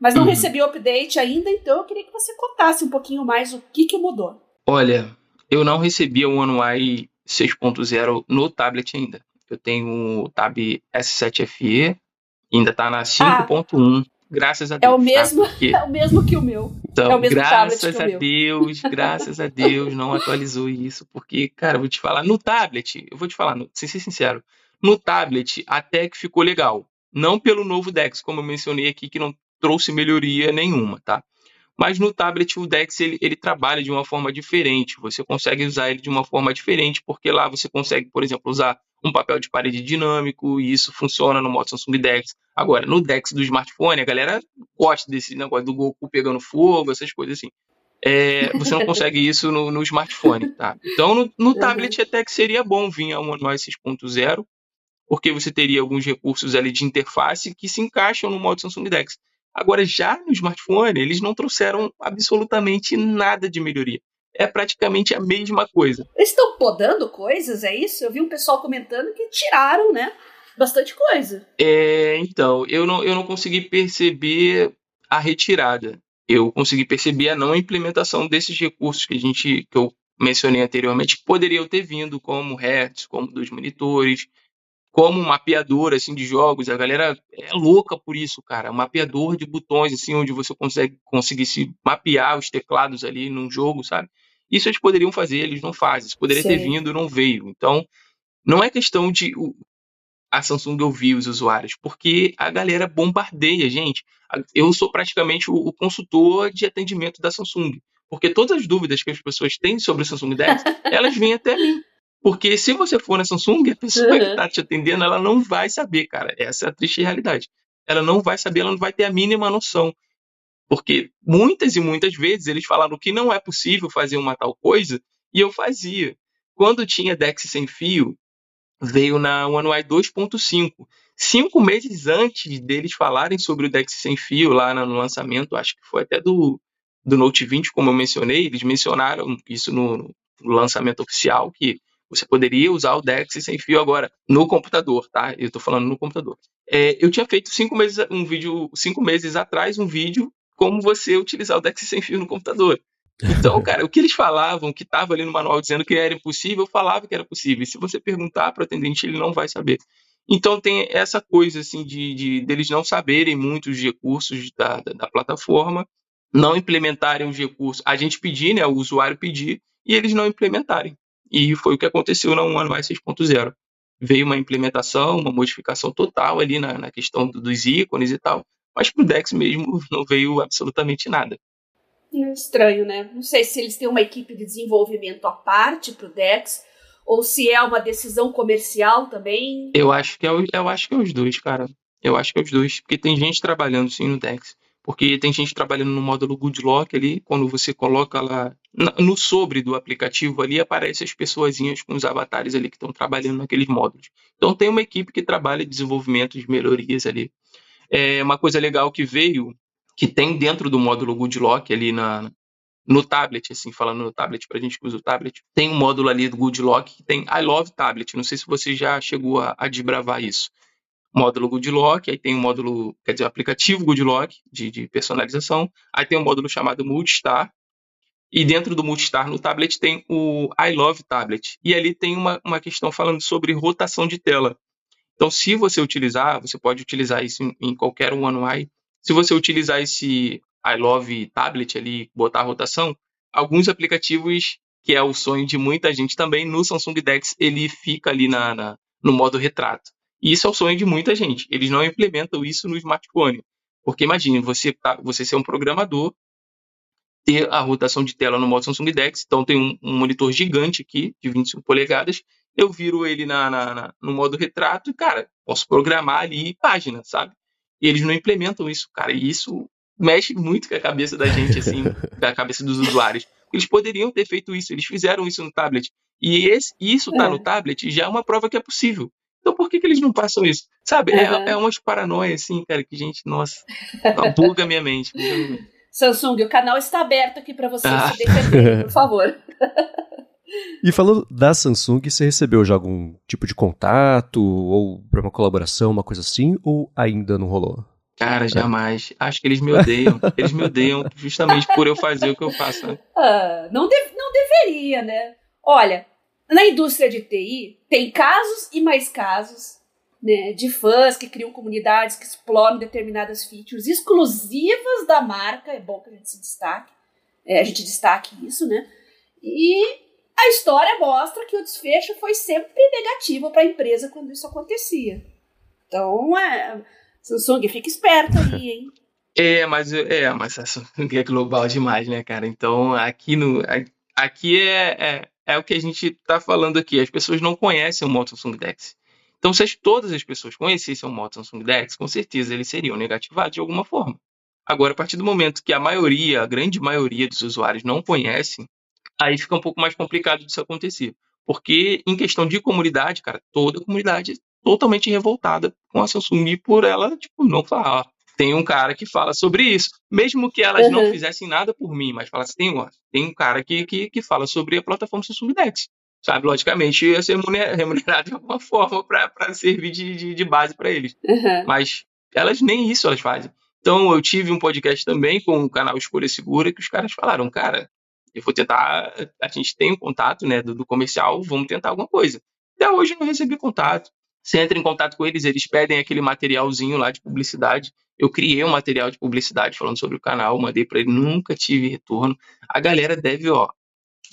Mas não uhum. recebi o update ainda, então eu queria que você contasse um pouquinho mais o que, que mudou. Olha, eu não recebi o One UI 6.0 no tablet ainda. Eu tenho o Tab S7 FE, ainda está na 5.1. Ah, graças a Deus. É o tá? mesmo? Porque... é o mesmo que o meu. Então, é o mesmo graças a Deus, graças a Deus não atualizou isso, porque, cara, eu vou te falar, no tablet, eu vou te falar, sem ser sincero, no tablet até que ficou legal. Não pelo novo Dex, como eu mencionei aqui, que não trouxe melhoria nenhuma, tá? Mas no tablet o Dex ele, ele, trabalha de uma forma diferente. Você consegue usar ele de uma forma diferente, porque lá você consegue, por exemplo, usar um papel de parede dinâmico, e isso funciona no modo Samsung Dex. Agora, no Dex do smartphone, a galera gosta desse negócio do Goku pegando fogo, essas coisas assim. É, você não consegue isso no, no smartphone, tá? Então, no, no tablet até que seria bom vir a One UI 6.0, porque você teria alguns recursos ali de interface que se encaixam no modo Samsung Dex. Agora, já no smartphone, eles não trouxeram absolutamente nada de melhoria. É praticamente a mesma coisa. Eles estão podando coisas, é isso? Eu vi um pessoal comentando que tiraram, né? Bastante coisa. É, então, eu não, eu não consegui perceber a retirada. Eu consegui perceber a não implementação desses recursos que a gente que eu mencionei anteriormente que poderiam ter vindo, como Hertz, como dos monitores, como um mapeador assim de jogos. A galera é louca por isso, cara. Um mapeador de botões assim onde você consegue conseguir se mapear os teclados ali num jogo, sabe? Isso eles poderiam fazer, eles não fazem. Isso poderia Sim. ter vindo, não veio. Então, não é questão de a Samsung ouvir os usuários, porque a galera bombardeia, gente. Eu sou praticamente o consultor de atendimento da Samsung, porque todas as dúvidas que as pessoas têm sobre o Samsung Dex, elas vêm até mim. Porque se você for na Samsung, a pessoa uhum. que está te atendendo, ela não vai saber, cara. Essa é a triste realidade. Ela não vai saber, ela não vai ter a mínima noção. Porque muitas e muitas vezes eles falaram que não é possível fazer uma tal coisa, e eu fazia. Quando tinha Dex sem fio, veio na One UI 2.5. Cinco meses antes deles falarem sobre o Dex sem fio lá no lançamento, acho que foi até do, do Note 20, como eu mencionei, eles mencionaram isso no, no lançamento oficial, que você poderia usar o DeX sem fio agora no computador, tá? Eu estou falando no computador. É, eu tinha feito cinco meses, um vídeo, cinco meses atrás, um vídeo como você utilizar o DeX sem fio no computador. Então, cara, o que eles falavam, que estava ali no manual dizendo que era impossível, eu falava que era possível. E se você perguntar para o atendente, ele não vai saber. Então tem essa coisa assim de, de deles não saberem muito os recursos da, da, da, plataforma, não implementarem os recursos. A gente pedir, né, o usuário pedir, e eles não implementarem. E foi o que aconteceu na One UI 6.0. Veio uma implementação, uma modificação total ali na, na questão dos ícones e tal, mas para o Dex mesmo não veio absolutamente nada. É estranho, né? Não sei se eles têm uma equipe de desenvolvimento à parte para o Dex, ou se é uma decisão comercial também. Eu acho que é, eu acho que é os dois, cara. Eu acho que é os dois, porque tem gente trabalhando sim no Dex. Porque tem gente trabalhando no módulo Goodlock ali, quando você coloca lá no sobre do aplicativo ali, aparece as pessoazinhas com os avatares ali que estão trabalhando naqueles módulos. Então tem uma equipe que trabalha desenvolvimento de melhorias ali. É uma coisa legal que veio, que tem dentro do módulo Goodlock ali na, no tablet, assim, falando no tablet, para a gente que usa o tablet, tem um módulo ali do Goodlock que tem I Love Tablet. Não sei se você já chegou a, a desbravar isso. Módulo Goodlock, aí tem o um módulo, quer dizer, aplicativo Goodlock de, de personalização, aí tem um módulo chamado Multistar, e dentro do Multistar no tablet tem o I Love Tablet. E ali tem uma, uma questão falando sobre rotação de tela. Então, se você utilizar, você pode utilizar isso em, em qualquer One UI. Se você utilizar esse I Love Tablet ali, botar a rotação, alguns aplicativos, que é o sonho de muita gente também, no Samsung Dex, ele fica ali na, na no modo retrato. E isso é o sonho de muita gente. Eles não implementam isso no smartphone. Porque imagine, você, tá, você ser um programador, ter a rotação de tela no modo Samsung Dex, então tem um, um monitor gigante aqui, de 25 polegadas, eu viro ele na, na, na, no modo retrato e, cara, posso programar ali página, sabe? E eles não implementam isso, cara, e isso mexe muito com a cabeça da gente, assim, com a cabeça dos usuários. Eles poderiam ter feito isso, eles fizeram isso no tablet. E esse, isso tá é. no tablet já é uma prova que é possível. Então por que, que eles não passam isso? Sabe? Uhum. É, é umas paranoias, assim, cara, que gente, nossa, buga minha mente. Buga minha mente. Samsung, o canal está aberto aqui para você ah. se defender, por favor. E falando da Samsung, você recebeu já algum tipo de contato ou para uma colaboração, uma coisa assim, ou ainda não rolou? Cara, jamais. É. Acho que eles me odeiam. Eles me odeiam justamente por eu fazer o que eu faço. Né? Ah, não, de não deveria, né? Olha, na indústria de TI, tem casos e mais casos né, de fãs que criam comunidades que exploram determinadas features exclusivas da marca. É bom que a gente se destaque, é, a gente destaque isso, né? E a história mostra que o desfecho foi sempre negativo para a empresa quando isso acontecia. Então, é, Samsung, fica esperto aí, hein? É, mas, é, mas a Samsung é global demais, né, cara? Então, aqui, no, aqui é, é, é o que a gente está falando aqui. As pessoas não conhecem o Moto Samsung Dex. Então, se todas as pessoas conhecessem o Moto Samsung Dex, com certeza eles seriam negativados de alguma forma. Agora, a partir do momento que a maioria, a grande maioria dos usuários não conhecem, aí fica um pouco mais complicado disso acontecer. Porque, em questão de comunidade, cara, toda a comunidade é totalmente revoltada com a Samsung por ela, tipo, não falar. Tem um cara que fala sobre isso. Mesmo que elas uhum. não fizessem nada por mim, mas falasse, tem, tem um cara que, que, que fala sobre a plataforma Samsung Dex sabe? Logicamente ia ser remunerado de alguma forma para servir de, de, de base para eles. Uhum. Mas elas nem isso elas fazem. Então eu tive um podcast também com o canal Escolha Segura que os caras falaram, cara, eu vou tentar, a gente tem um contato né, do, do comercial, vamos tentar alguma coisa. Até hoje eu não recebi contato. Você entra em contato com eles, eles pedem aquele materialzinho lá de publicidade. Eu criei um material de publicidade falando sobre o canal, mandei para ele, nunca tive retorno. A galera deve, ó,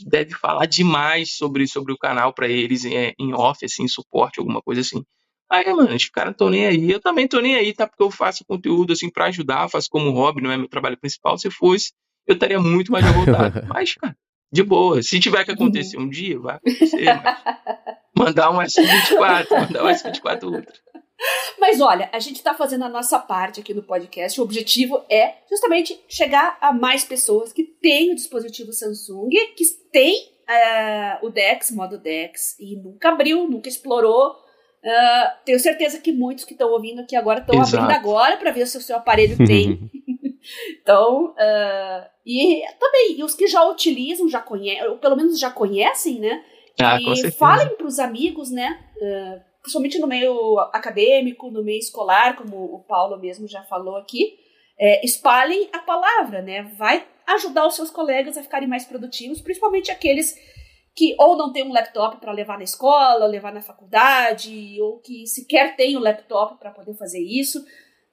deve falar demais sobre, sobre o canal para eles em, em off, assim, em suporte, alguma coisa assim. Aí, mano, os caras não nem aí. Eu também tô nem aí, tá? Porque eu faço conteúdo, assim, para ajudar, faço como hobby, não é meu trabalho principal. Se fosse, eu estaria muito mais revoltado. Mas, cara, de boa. Se tiver que acontecer um dia, vai acontecer. Mas... Mandar um S24, mandar um S24 Ultra. Mas olha, a gente está fazendo a nossa parte aqui no podcast. O objetivo é justamente chegar a mais pessoas que têm o dispositivo Samsung, que têm uh, o Dex, modo Dex, e nunca abriu, nunca explorou. Uh, tenho certeza que muitos que estão ouvindo aqui agora estão abrindo agora para ver se o seu aparelho tem. então, uh, e também, e os que já utilizam, já conhecem, ou pelo menos já conhecem, né? Ah, e falem para os amigos, né? Uh, principalmente no meio acadêmico, no meio escolar, como o Paulo mesmo já falou aqui, é, espalhem a palavra, né? Vai ajudar os seus colegas a ficarem mais produtivos, principalmente aqueles que ou não têm um laptop para levar na escola, ou levar na faculdade, ou que sequer têm um laptop para poder fazer isso.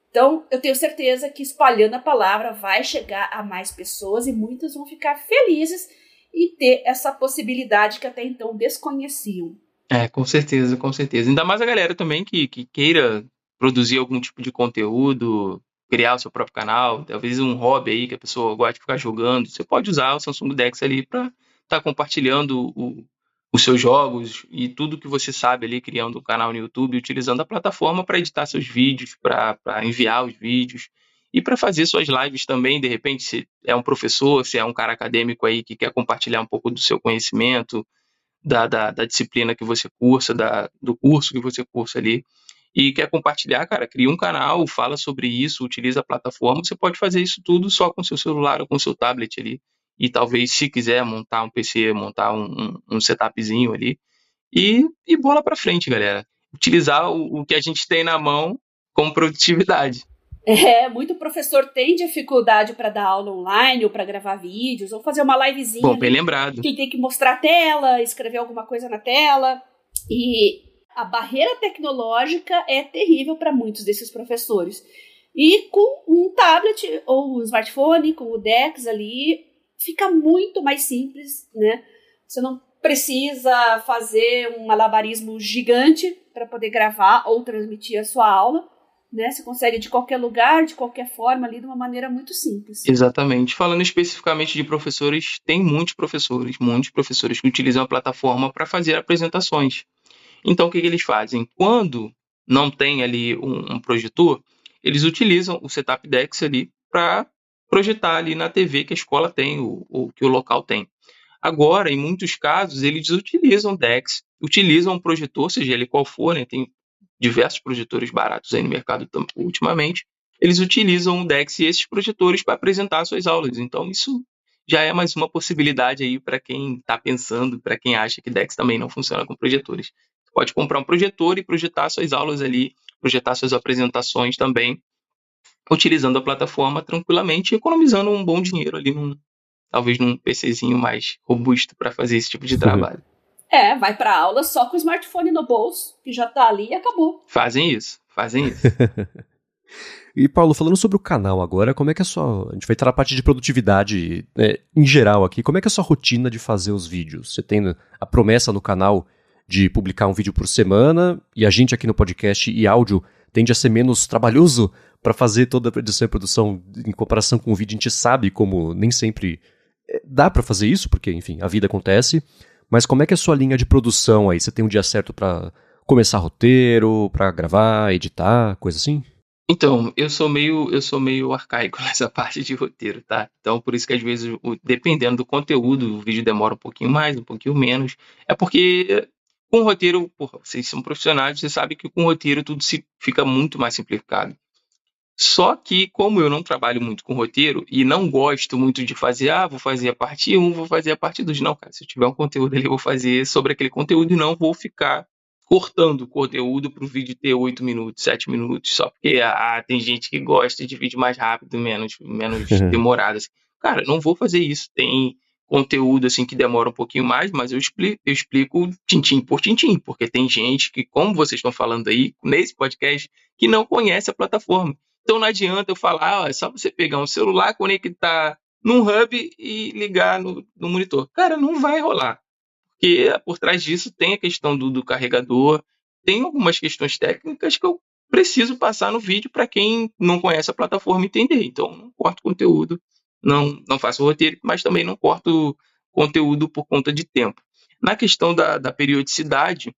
Então, eu tenho certeza que espalhando a palavra vai chegar a mais pessoas e muitos vão ficar felizes e ter essa possibilidade que até então desconheciam. É, com certeza, com certeza. Ainda mais a galera também que, que queira produzir algum tipo de conteúdo, criar o seu próprio canal, talvez um hobby aí que a pessoa gosta de ficar jogando. Você pode usar o Samsung Dex ali para estar tá compartilhando o, os seus jogos e tudo que você sabe ali, criando um canal no YouTube, utilizando a plataforma para editar seus vídeos, para enviar os vídeos e para fazer suas lives também. De repente, se é um professor, se é um cara acadêmico aí que quer compartilhar um pouco do seu conhecimento, da, da, da disciplina que você cursa, da, do curso que você cursa ali, e quer compartilhar, cara, cria um canal, fala sobre isso, utiliza a plataforma, você pode fazer isso tudo só com seu celular ou com seu tablet ali. E talvez, se quiser montar um PC, montar um, um, um setupzinho ali. E, e bola para frente, galera. utilizar o, o que a gente tem na mão com produtividade. É, muito professor tem dificuldade para dar aula online ou para gravar vídeos ou fazer uma livezinha. Bom, bem lembrado. Quem tem que mostrar a tela, escrever alguma coisa na tela. E a barreira tecnológica é terrível para muitos desses professores. E com um tablet ou um smartphone, com o DeX ali, fica muito mais simples, né? Você não precisa fazer um malabarismo gigante para poder gravar ou transmitir a sua aula né? Você consegue de qualquer lugar, de qualquer forma, ali de uma maneira muito simples. Exatamente. Falando especificamente de professores, tem muitos professores, muitos professores que utilizam a plataforma para fazer apresentações. Então, o que, que, eles fazem? Quando não tem ali um, um projetor, eles utilizam o setup Dex ali para projetar ali na TV que a escola tem, ou, ou que o local tem. Agora, em muitos casos, eles utilizam DeX, utilizam um projetor, seja ele qual for, né? tem diversos projetores baratos aí no mercado ultimamente, eles utilizam o DeX e esses projetores para apresentar suas aulas. Então, isso já é mais uma possibilidade aí para quem está pensando, para quem acha que DeX também não funciona com projetores. Você pode comprar um projetor e projetar suas aulas ali, projetar suas apresentações também, utilizando a plataforma tranquilamente, economizando um bom dinheiro ali, num, talvez num PCzinho mais robusto para fazer esse tipo de trabalho. É, vai pra aula só com o smartphone no bolso, que já tá ali e acabou. Fazem isso, fazem isso. e Paulo, falando sobre o canal agora, como é que é a sua. A gente vai entrar na parte de produtividade né, em geral aqui. Como é que é a sua rotina de fazer os vídeos? Você tem a promessa no canal de publicar um vídeo por semana, e a gente aqui no podcast e áudio tende a ser menos trabalhoso para fazer toda a edição e produção em comparação com o vídeo. A gente sabe como nem sempre eh, dá para fazer isso, porque, enfim, a vida acontece. Mas como é que é a sua linha de produção aí? Você tem um dia certo para começar roteiro, para gravar, editar, coisa assim? Então, eu sou meio eu sou meio arcaico nessa parte de roteiro, tá? Então, por isso que às vezes, dependendo do conteúdo, o vídeo demora um pouquinho mais, um pouquinho menos. É porque com roteiro, porra, vocês são profissionais, você sabe que com roteiro tudo se fica muito mais simplificado. Só que, como eu não trabalho muito com roteiro e não gosto muito de fazer, ah, vou fazer a parte 1, vou fazer a parte 2. Não, cara, se eu tiver um conteúdo ali, eu vou fazer sobre aquele conteúdo e não vou ficar cortando o conteúdo para o vídeo ter 8 minutos, 7 minutos, só porque ah, tem gente que gosta de vídeo mais rápido, menos, menos uhum. demorado. Assim. Cara, não vou fazer isso. Tem conteúdo assim que demora um pouquinho mais, mas eu explico, eu explico tintim por tintim, porque tem gente que, como vocês estão falando aí nesse podcast, que não conhece a plataforma. Então não adianta eu falar, ó, é só você pegar um celular, conectar num hub e ligar no, no monitor. Cara, não vai rolar. Porque por trás disso tem a questão do, do carregador, tem algumas questões técnicas que eu preciso passar no vídeo para quem não conhece a plataforma entender. Então, não corto conteúdo, não, não faço roteiro, mas também não corto conteúdo por conta de tempo. Na questão da, da periodicidade,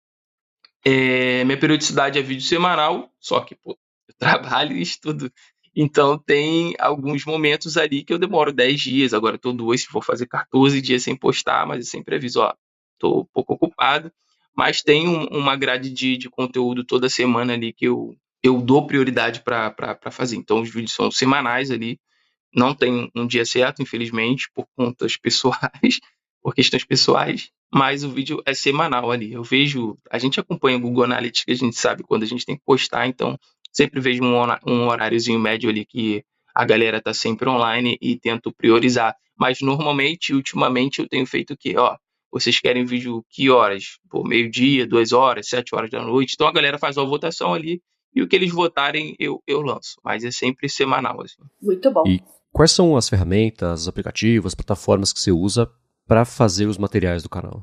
é, minha periodicidade é vídeo semanal, só que pô, trabalho e estudo. Então tem alguns momentos ali que eu demoro 10 dias, agora estou se for fazer 14 dias sem postar, mas eu sempre aviso, ó, estou um pouco ocupado, mas tem um, uma grade de, de conteúdo toda semana ali que eu, eu dou prioridade para fazer. Então os vídeos são semanais ali, não tem um dia certo, infelizmente, por contas pessoais, por questões pessoais, mas o vídeo é semanal ali. Eu vejo, a gente acompanha o Google Analytics, a gente sabe quando a gente tem que postar, então sempre vejo um, um horáriozinho médio ali que a galera tá sempre online e tento priorizar. Mas normalmente, ultimamente, eu tenho feito o quê? Ó, vocês querem vídeo que horas? Por meio-dia, duas horas, sete horas da noite. Então a galera faz uma votação ali e o que eles votarem eu, eu lanço. Mas é sempre semanal. Assim. Muito bom. E quais são as ferramentas, os aplicativos, as plataformas que você usa para fazer os materiais do canal?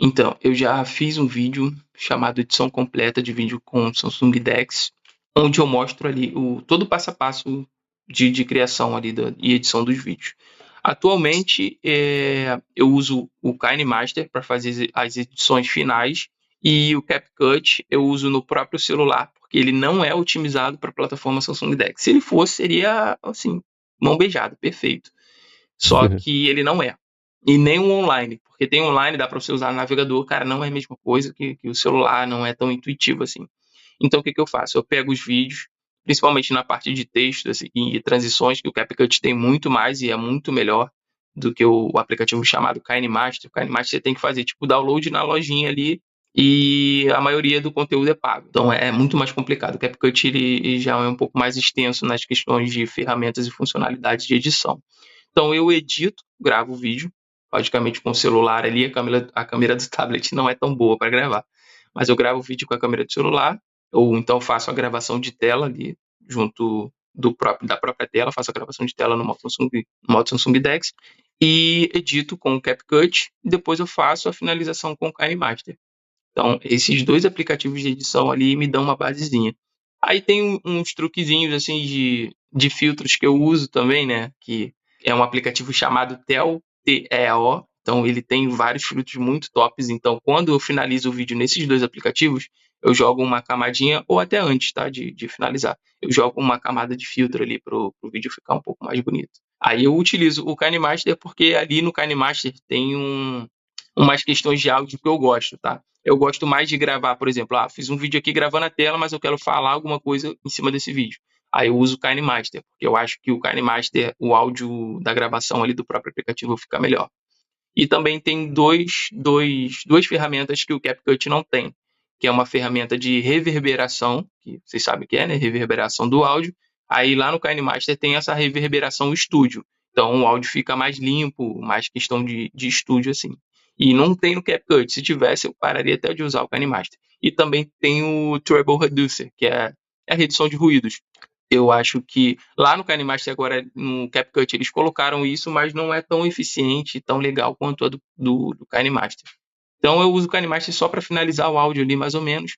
Então, eu já fiz um vídeo chamado Edição Completa de Vídeo com Samsung DeX onde eu mostro ali o, todo o passo a passo de, de criação ali da, e edição dos vídeos. Atualmente, é, eu uso o KineMaster para fazer as edições finais e o CapCut eu uso no próprio celular, porque ele não é otimizado para a plataforma Samsung DeX. Se ele fosse, seria, assim, mão beijada, perfeito. Só uhum. que ele não é. E nem o online, porque tem online, dá para você usar no navegador, cara, não é a mesma coisa que, que o celular, não é tão intuitivo assim. Então, o que, que eu faço? Eu pego os vídeos, principalmente na parte de texto assim, e transições, que o CapCut tem muito mais e é muito melhor do que o aplicativo chamado KineMaster. O KineMaster você tem que fazer tipo download na lojinha ali e a maioria do conteúdo é pago. Então é muito mais complicado. O CapCut ele já é um pouco mais extenso nas questões de ferramentas e funcionalidades de edição. Então eu edito, gravo o vídeo, logicamente com o celular ali, a câmera, a câmera do tablet não é tão boa para gravar, mas eu gravo o vídeo com a câmera do celular, ou então faço a gravação de tela ali junto do próprio, da própria tela, faço a gravação de tela no modo Samsung, modo Samsung Dex e edito com o CapCut depois eu faço a finalização com o KineMaster. Então, esses dois aplicativos de edição ali me dão uma basezinha. Aí tem uns truquezinhos assim de, de filtros que eu uso também, né? Que é um aplicativo chamado Tel, T-E-O. Então, ele tem vários filtros muito tops. Então, quando eu finalizo o vídeo nesses dois aplicativos, eu jogo uma camadinha, ou até antes, tá? De, de finalizar. Eu jogo uma camada de filtro ali pro, pro vídeo ficar um pouco mais bonito. Aí eu utilizo o KineMaster porque ali no KineMaster tem um, umas questões de áudio que eu gosto, tá? Eu gosto mais de gravar, por exemplo, ah, fiz um vídeo aqui gravando a tela, mas eu quero falar alguma coisa em cima desse vídeo. Aí eu uso o KineMaster, porque eu acho que o KineMaster, o áudio da gravação ali do próprio aplicativo fica melhor. E também tem dois, dois, duas ferramentas que o CapCut não tem, que é uma ferramenta de reverberação, que vocês sabem que é, né? Reverberação do áudio. Aí lá no KineMaster tem essa reverberação estúdio. Então o áudio fica mais limpo, mais questão de, de estúdio assim. E não tem no CapCut. Se tivesse, eu pararia até de usar o KineMaster. E também tem o Treble Reducer, que é, é a redução de ruídos. Eu acho que lá no KineMaster agora, no CapCut, eles colocaram isso, mas não é tão eficiente, tão legal quanto a do, do, do KineMaster. Então eu uso o KineMaster só para finalizar o áudio ali, mais ou menos.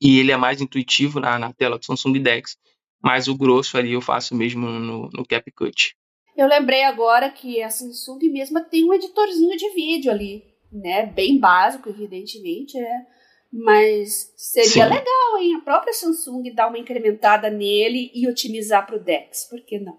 E ele é mais intuitivo na, na tela do Samsung Dex. Mas o grosso ali eu faço mesmo no, no CapCut. Eu lembrei agora que a Samsung mesma tem um editorzinho de vídeo ali né? Bem básico, evidentemente, né? Mas seria Sim. legal, hein? A própria Samsung dar uma incrementada nele e otimizar para o Dex, por que não?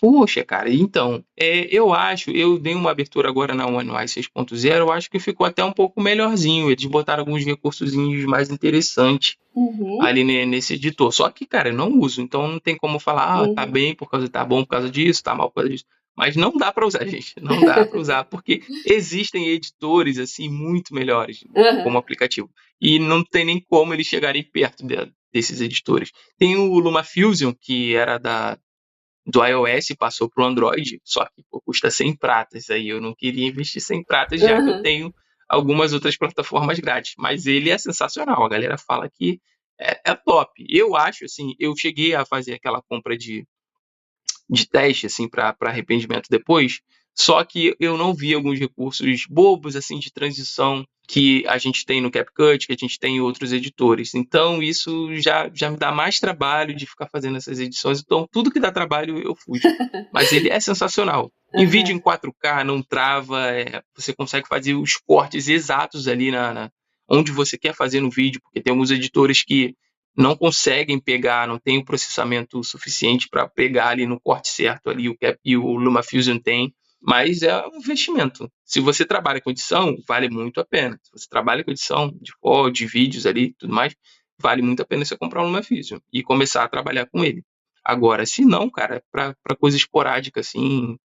Poxa, cara, então, é, eu acho, eu dei uma abertura agora na One UI 6.0, eu acho que ficou até um pouco melhorzinho. Eles botaram alguns recursos mais interessantes uhum. ali nesse editor. Só que, cara, eu não uso, então não tem como falar, ah, tá uhum. tá bem por causa, tá bom por causa disso, tá mal por causa disso. Mas não dá para usar, gente. Não dá para usar, porque existem editores assim muito melhores uhum. como aplicativo. E não tem nem como eles chegarem perto de, desses editores. Tem o LumaFusion, que era da do iOS passou para o Android, só que pô, custa 100 pratas. Aí eu não queria investir 100 pratas, já uhum. que eu tenho algumas outras plataformas grátis. Mas ele é sensacional. A galera fala que é, é top. Eu acho, assim, eu cheguei a fazer aquela compra de de teste assim para arrependimento depois. Só que eu não vi alguns recursos bobos assim de transição que a gente tem no CapCut, que a gente tem em outros editores. Então isso já, já me dá mais trabalho de ficar fazendo essas edições. Então tudo que dá trabalho eu fujo. Mas ele é sensacional. Em vídeo em 4K não trava, é, você consegue fazer os cortes exatos ali na, na onde você quer fazer no vídeo, porque tem alguns editores que não conseguem pegar, não tem o processamento suficiente para pegar ali no corte certo ali o que e o LumaFusion tem, mas é um investimento. Se você trabalha com edição, vale muito a pena. Se você trabalha com edição de foto, de vídeos ali, tudo mais, vale muito a pena você comprar um LumaFusion e começar a trabalhar com ele. Agora, se não, cara, para coisa esporádica assim,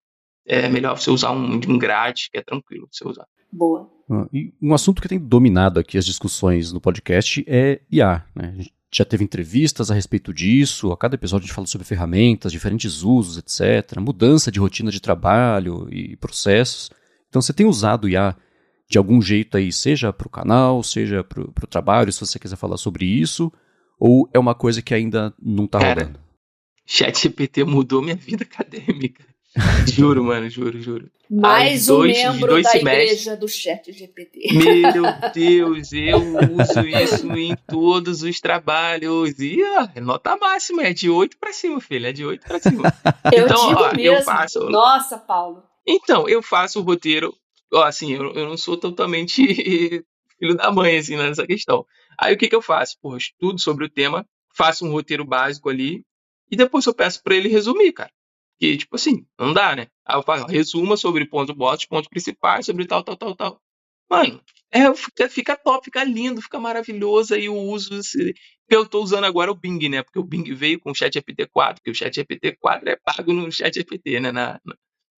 é melhor você usar um, um grátis, que é tranquilo você usar. Boa. Ah, e um assunto que tem dominado aqui as discussões no podcast é IA. Né? A gente já teve entrevistas a respeito disso, a cada episódio a gente fala sobre ferramentas, diferentes usos, etc., mudança de rotina de trabalho e processos. Então você tem usado o IA de algum jeito aí, seja para o canal, seja para o trabalho, se você quiser falar sobre isso, ou é uma coisa que ainda não está rolando? ChatGPT mudou minha vida acadêmica. juro, mano, juro, juro. Mais dois, um membro da igreja do chat GPT. Meu Deus, eu uso isso em todos os trabalhos. E ó, nota máxima, é de 8 para cima, filho, é de 8 para cima. Eu então, digo ó, mesmo. Eu faço... Nossa, Paulo. Então, eu faço o roteiro, ó, assim, eu, eu não sou totalmente filho da mãe, assim, nessa questão. Aí o que que eu faço? Pô, estudo sobre o tema, faço um roteiro básico ali, e depois eu peço para ele resumir, cara. Que, tipo assim, não dá, né? Aí eu falo, resuma sobre pontos bostos, pontos principais, sobre tal, tal, tal, tal. Mano, é, fica, fica top, fica lindo, fica maravilhoso. Aí eu uso. Esse, eu tô usando agora o Bing, né? Porque o Bing veio com o Chat GPT 4, que o Chat GPT 4 é pago no Chat GPT, né? Na, na,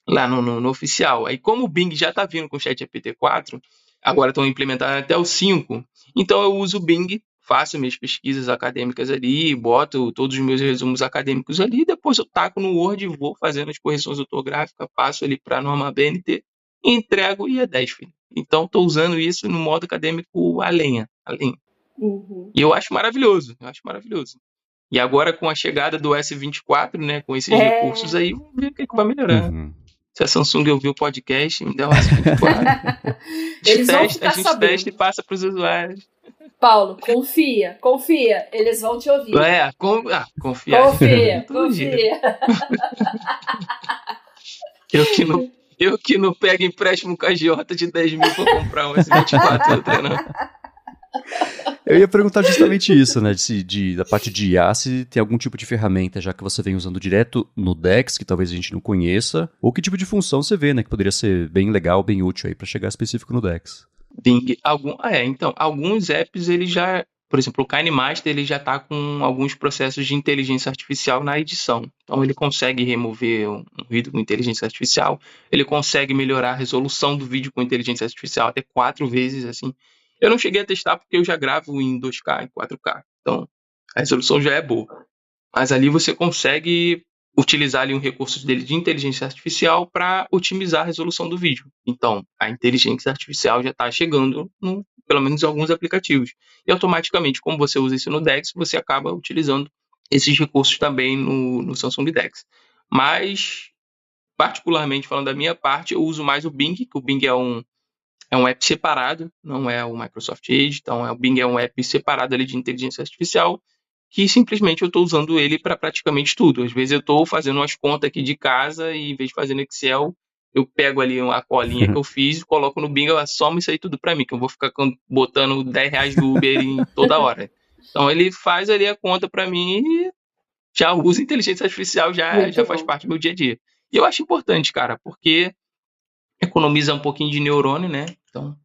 lá no, no, no, oficial. Aí, como o Bing já tá vindo com o Chat GPT 4, agora estão implementando até o 5. Então eu uso o Bing, faço minhas pesquisas acadêmicas ali, boto todos os meus resumos acadêmicos ali, depois eu taco no Word, vou fazendo as correções ortográficas, passo ali para a norma BNT, entrego e é 10, filho. Então estou usando isso no modo acadêmico a lenha, a lenha. Uhum. E eu acho maravilhoso, eu acho maravilhoso. E agora com a chegada do S24, né, com esses é... recursos aí, vamos ver o que, é que vai melhorar. Uhum. Se a Samsung ouvir o podcast, me dá um S24. Eles a gente, testa, a gente testa e passa para os usuários. Paulo, confia, confia. Eles vão te ouvir. É, com, ah, confia. Confia, confia. eu, que não, eu que não pego empréstimo com a Giota de 10 mil para comprar um S24, eu treinando. Eu ia perguntar justamente isso, né? De, de, da parte de IA, se tem algum tipo de ferramenta, já que você vem usando direto no Dex, que talvez a gente não conheça, ou que tipo de função você vê, né? Que poderia ser bem legal, bem útil aí para chegar específico no Dex. Bing, algum, ah, é, então, alguns apps ele já, por exemplo, o KineMaster ele já está com alguns processos de inteligência artificial na edição. Então ele consegue remover um ruído com inteligência artificial, ele consegue melhorar a resolução do vídeo com inteligência artificial até quatro vezes, assim. Eu não cheguei a testar porque eu já gravo em 2K, em 4K. Então, a resolução já é boa. Mas ali você consegue utilizar ali um recurso dele de inteligência artificial para otimizar a resolução do vídeo. Então, a inteligência artificial já está chegando, no, pelo menos em alguns aplicativos. E automaticamente, como você usa isso no DeX, você acaba utilizando esses recursos também no, no Samsung DeX. Mas, particularmente falando da minha parte, eu uso mais o Bing, que o Bing é um, é um app separado, não é o Microsoft Edge, então é, o Bing é um app separado ali de inteligência artificial, que simplesmente eu estou usando ele para praticamente tudo. Às vezes eu estou fazendo umas contas aqui de casa e em vez de fazer no Excel, eu pego ali uma colinha que eu fiz, coloco no Bing, ela soma isso aí tudo para mim, que eu vou ficar botando 10 reais do Uber em toda hora. Então ele faz ali a conta para mim e já usa inteligência artificial, já, já faz parte do meu dia a dia. E eu acho importante, cara, porque economiza um pouquinho de neurônio, né? Então,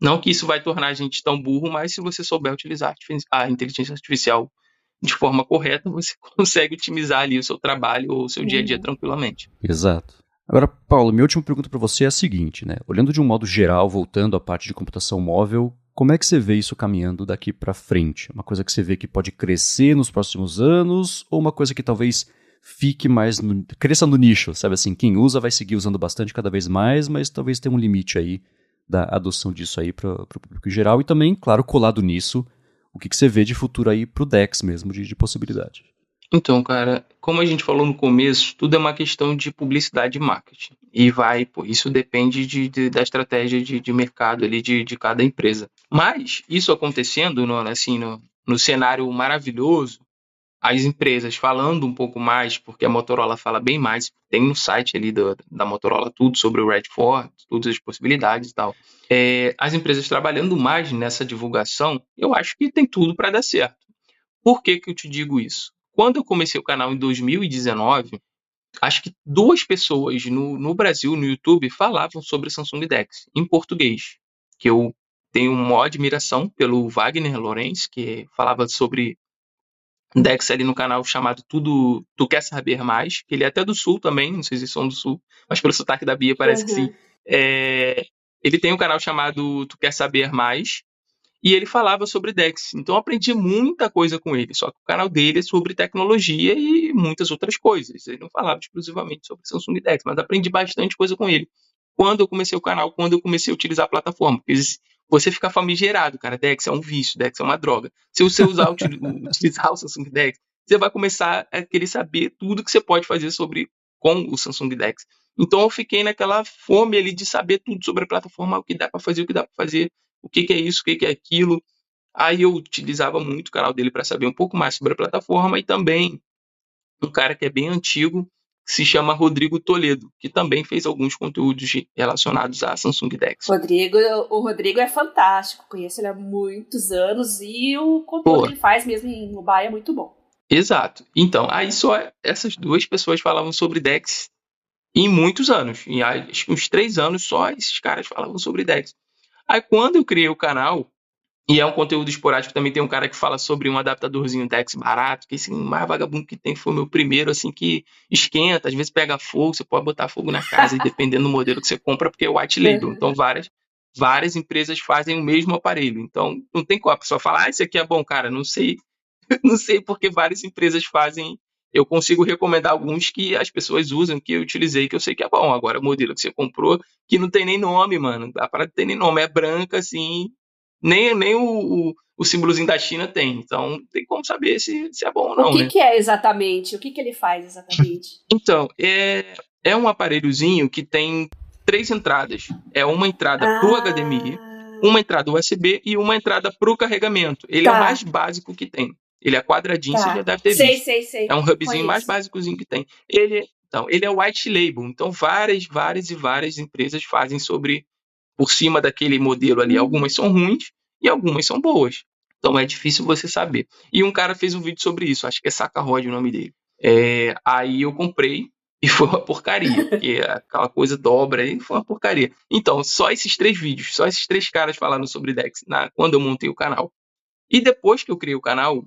não que isso vai tornar a gente tão burro, mas se você souber utilizar a inteligência artificial de forma correta, você consegue otimizar ali o seu trabalho ou o seu dia a dia uhum. tranquilamente. Exato. Agora, Paulo, minha última pergunta para você é a seguinte, né? Olhando de um modo geral, voltando à parte de computação móvel, como é que você vê isso caminhando daqui para frente? Uma coisa que você vê que pode crescer nos próximos anos ou uma coisa que talvez fique mais no, cresça no nicho, sabe assim, quem usa vai seguir usando bastante cada vez mais, mas talvez tenha um limite aí da adoção disso aí para o público geral e também, claro, colado nisso, o que, que você vê de futuro aí para o DEX mesmo, de, de possibilidade. Então, cara, como a gente falou no começo, tudo é uma questão de publicidade e marketing. E vai, pô, isso depende de, de da estratégia de, de, mercado ali de, de cada empresa. Mas, isso acontecendo, no, assim, no, no cenário maravilhoso, as empresas falando um pouco mais, porque a Motorola fala bem mais, tem no site ali do, da Motorola tudo sobre o Red 4, todas as possibilidades e tal. É, as empresas trabalhando mais nessa divulgação, eu acho que tem tudo para dar certo. Por que, que eu te digo isso? Quando eu comecei o canal em 2019, acho que duas pessoas no, no Brasil, no YouTube, falavam sobre Samsung Dex, em português. Que eu tenho uma admiração pelo Wagner Lorenz, que falava sobre Dex ali no canal chamado Tudo Tu Quer Saber Mais, que ele é até do Sul também, não sei se são do Sul, mas pelo sotaque da Bia parece uhum. que sim. É, ele tem um canal chamado Tu Quer Saber Mais, e ele falava sobre Dex. Então eu aprendi muita coisa com ele, só que o canal dele é sobre tecnologia e muitas outras coisas. Ele não falava exclusivamente sobre Samsung Dex, mas aprendi bastante coisa com ele. Quando eu comecei o canal, quando eu comecei a utilizar a plataforma, porque você fica famigerado, cara. Dex é um vício, Dex é uma droga. Se você usar utilizar o Samsung Dex, você vai começar a querer saber tudo que você pode fazer sobre com o Samsung Dex. Então eu fiquei naquela fome ali de saber tudo sobre a plataforma, o que dá para fazer, o que dá para fazer, o que, que, é isso, o que, que é aquilo. Aí eu utilizava muito o canal dele para saber um pouco mais sobre a plataforma e também um cara que é bem antigo, se chama Rodrigo Toledo, que também fez alguns conteúdos relacionados à Samsung Dex. Rodrigo, o Rodrigo é fantástico, conheço ele há muitos anos e o conteúdo Pô. que ele faz mesmo em mobile é muito bom. Exato. Então, aí só essas duas pessoas falavam sobre Dex em muitos anos. Em acho que uns três anos só esses caras falavam sobre Dex. Aí quando eu criei o canal, e é um conteúdo esporádico. Também tem um cara que fala sobre um adaptadorzinho Dex barato, que assim, o mais vagabundo que tem foi o meu primeiro, assim, que esquenta, às vezes pega fogo, você pode botar fogo na casa, dependendo do modelo que você compra, porque é white label. Então, várias, várias empresas fazem o mesmo aparelho. Então, não tem como a pessoa falar, ah, esse aqui é bom, cara, não sei. não sei porque várias empresas fazem. Eu consigo recomendar alguns que as pessoas usam, que eu utilizei, que eu sei que é bom. Agora, o modelo que você comprou, que não tem nem nome, mano. A parada tem nem nome, é branca, assim. Nem, nem o, o, o símbolozinho da China tem. Então, tem como saber se, se é bom ou não. O que, né? que é exatamente? O que, que ele faz exatamente? Então, é, é um aparelhozinho que tem três entradas. É uma entrada ah. para o HDMI, uma entrada USB e uma entrada para o carregamento. Ele tá. é o tá. mais básico que tem. Ele é quadradinho, tá. você já deve ter sei, visto. Sei, sei, É um hubzinho mais básicozinho que tem. Ele, então, ele é white label. Então, várias, várias e várias empresas fazem sobre por cima daquele modelo ali. Hum. Algumas são ruins e algumas são boas. Então é difícil você saber. E um cara fez um vídeo sobre isso, acho que é Sacarod o nome dele. É, aí eu comprei e foi uma porcaria, porque aquela coisa dobra aí foi uma porcaria. Então, só esses três vídeos, só esses três caras falando sobre Dex na, quando eu montei o canal. E depois que eu criei o canal,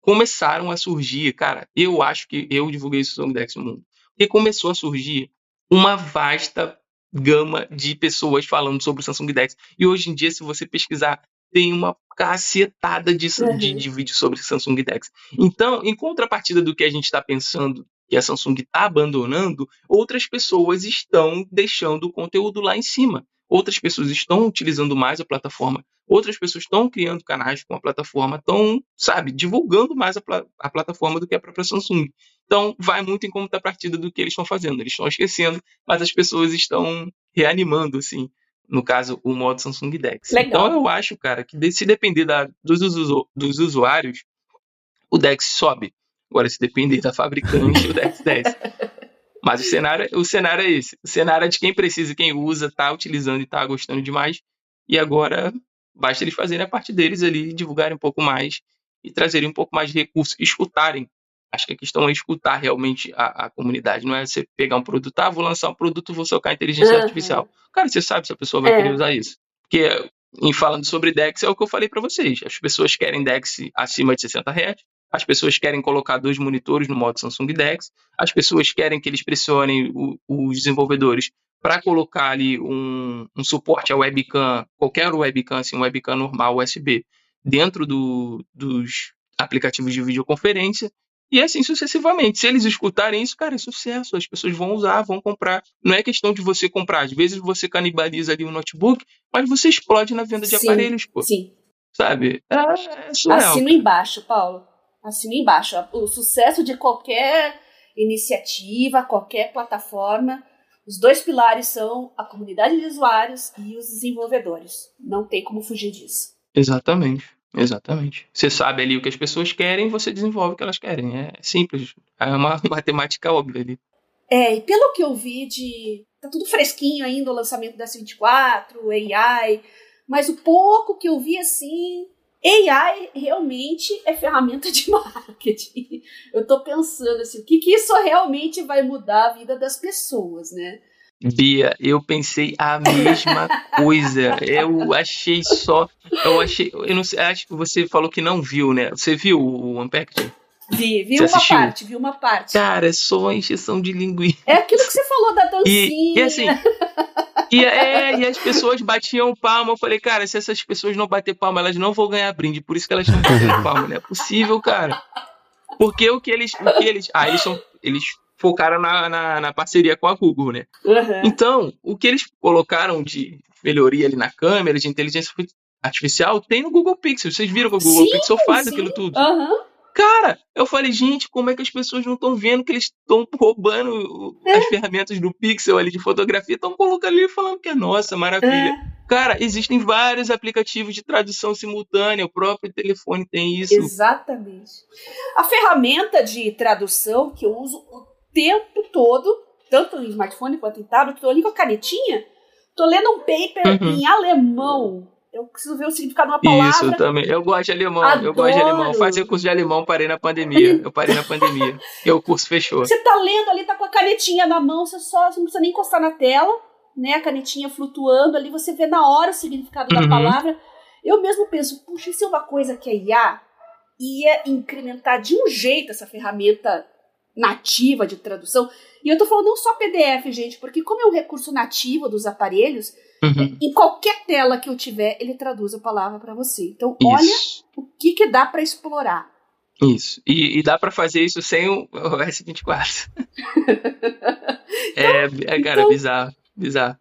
começaram a surgir, cara, eu acho que eu divulguei isso sobre Dex no mundo. Porque começou a surgir uma vasta gama de pessoas falando sobre o Samsung Dex. E hoje em dia, se você pesquisar, tem uma cacetada de, uhum. de, de vídeos sobre Samsung Dex. Então, em contrapartida do que a gente está pensando que a Samsung está abandonando, outras pessoas estão deixando o conteúdo lá em cima. Outras pessoas estão utilizando mais a plataforma. Outras pessoas estão criando canais com a plataforma, estão, sabe, divulgando mais a, pla a plataforma do que a própria Samsung. Então, vai muito em contrapartida do que eles estão fazendo. Eles estão esquecendo, mas as pessoas estão reanimando, assim, no caso, o modo Samsung Dex. Legal. Então, eu acho, cara, que se depender da, dos, dos usuários, o Dex sobe. Agora, se depender da fabricante, o Dex desce. Mas o cenário, o cenário é esse. O cenário é de quem precisa, quem usa, tá utilizando e tá gostando demais. E agora basta eles fazerem a parte deles ali, divulgarem um pouco mais e trazerem um pouco mais de recursos, escutarem. Acho que a questão é escutar realmente a, a comunidade, não é você pegar um produto, ah, vou lançar um produto, vou socar inteligência uhum. artificial. Cara, você sabe se a pessoa vai é. querer usar isso. Porque, em falando sobre DEX, é o que eu falei para vocês. As pessoas querem DEX acima de 60 Hz, as pessoas querem colocar dois monitores no modo Samsung DeX, as pessoas querem que eles pressionem o, os desenvolvedores para colocar ali um, um, suporte a webcam, qualquer webcam, assim, um webcam normal USB, dentro do, dos aplicativos de videoconferência, e assim sucessivamente. Se eles escutarem isso, cara, é sucesso. As pessoas vão usar, vão comprar. Não é questão de você comprar. Às vezes você canibaliza ali um notebook, mas você explode na venda de sim, aparelhos, pô. Sim. Sabe? É, é surreal. Assino embaixo, Paulo assino embaixo. O sucesso de qualquer iniciativa, qualquer plataforma, os dois pilares são a comunidade de usuários e os desenvolvedores. Não tem como fugir disso. Exatamente. Exatamente. Você sabe ali o que as pessoas querem, você desenvolve o que elas querem. É simples. É uma matemática óbvia ali. É, e pelo que eu vi de. Tá tudo fresquinho ainda o lançamento da S24, AI, mas o pouco que eu vi assim, AI realmente é ferramenta de marketing. Eu estou pensando assim, o que, que isso realmente vai mudar a vida das pessoas, né? Bia, eu pensei a mesma coisa. Eu achei só. Eu achei. Eu não sei, acho que você falou que não viu, né? Você viu o Unpacked? Vi, vi você uma assistiu? parte, vi uma parte. Cara, é só uma injeção de linguiça. É aquilo que você falou da dancinha. E, e assim, e, é, e as pessoas batiam palma. Eu falei, cara, se essas pessoas não bater palma, elas não vão ganhar brinde. Por isso que elas estão batendo palma. Não é possível, cara. Porque o que eles. O que eles ah, eles, são, eles focaram na, na, na, parceria com a Google, né? Uhum. Então, o que eles colocaram de melhoria ali na câmera, de inteligência artificial, tem no Google Pixel. Vocês viram que o Google sim, Pixel faz sim. aquilo tudo? Uhum. Cara, eu falei, gente, como é que as pessoas não estão vendo que eles estão roubando é. as ferramentas do Pixel ali de fotografia, estão colocando ali falando que é nossa, maravilha. É. Cara, existem vários aplicativos de tradução simultânea, o próprio telefone tem isso. Exatamente. A ferramenta de tradução que eu uso o tempo todo, tanto em smartphone quanto em tablet, tô ali com a canetinha, tô lendo um paper uhum. em alemão eu preciso ver o significado de uma palavra. Isso também. Eu gosto de alemão. Adoro. Eu gosto de alemão. Fazer curso de alemão, parei na pandemia. Eu parei na pandemia. e o curso fechou. Você tá lendo ali, tá com a canetinha na mão, você só você não precisa nem encostar na tela, né? A canetinha flutuando ali, você vê na hora o significado uhum. da palavra. Eu mesmo penso, puxa, isso é uma coisa que a IA ia incrementar de um jeito essa ferramenta nativa de tradução. E eu tô falando não só PDF, gente, porque como é um recurso nativo dos aparelhos, Uhum. Em qualquer tela que eu tiver, ele traduz a palavra para você. Então, isso. olha o que, que dá para explorar. Isso. E, e dá para fazer isso sem o, o S24. é, é, cara, então, bizarro. Bizarro.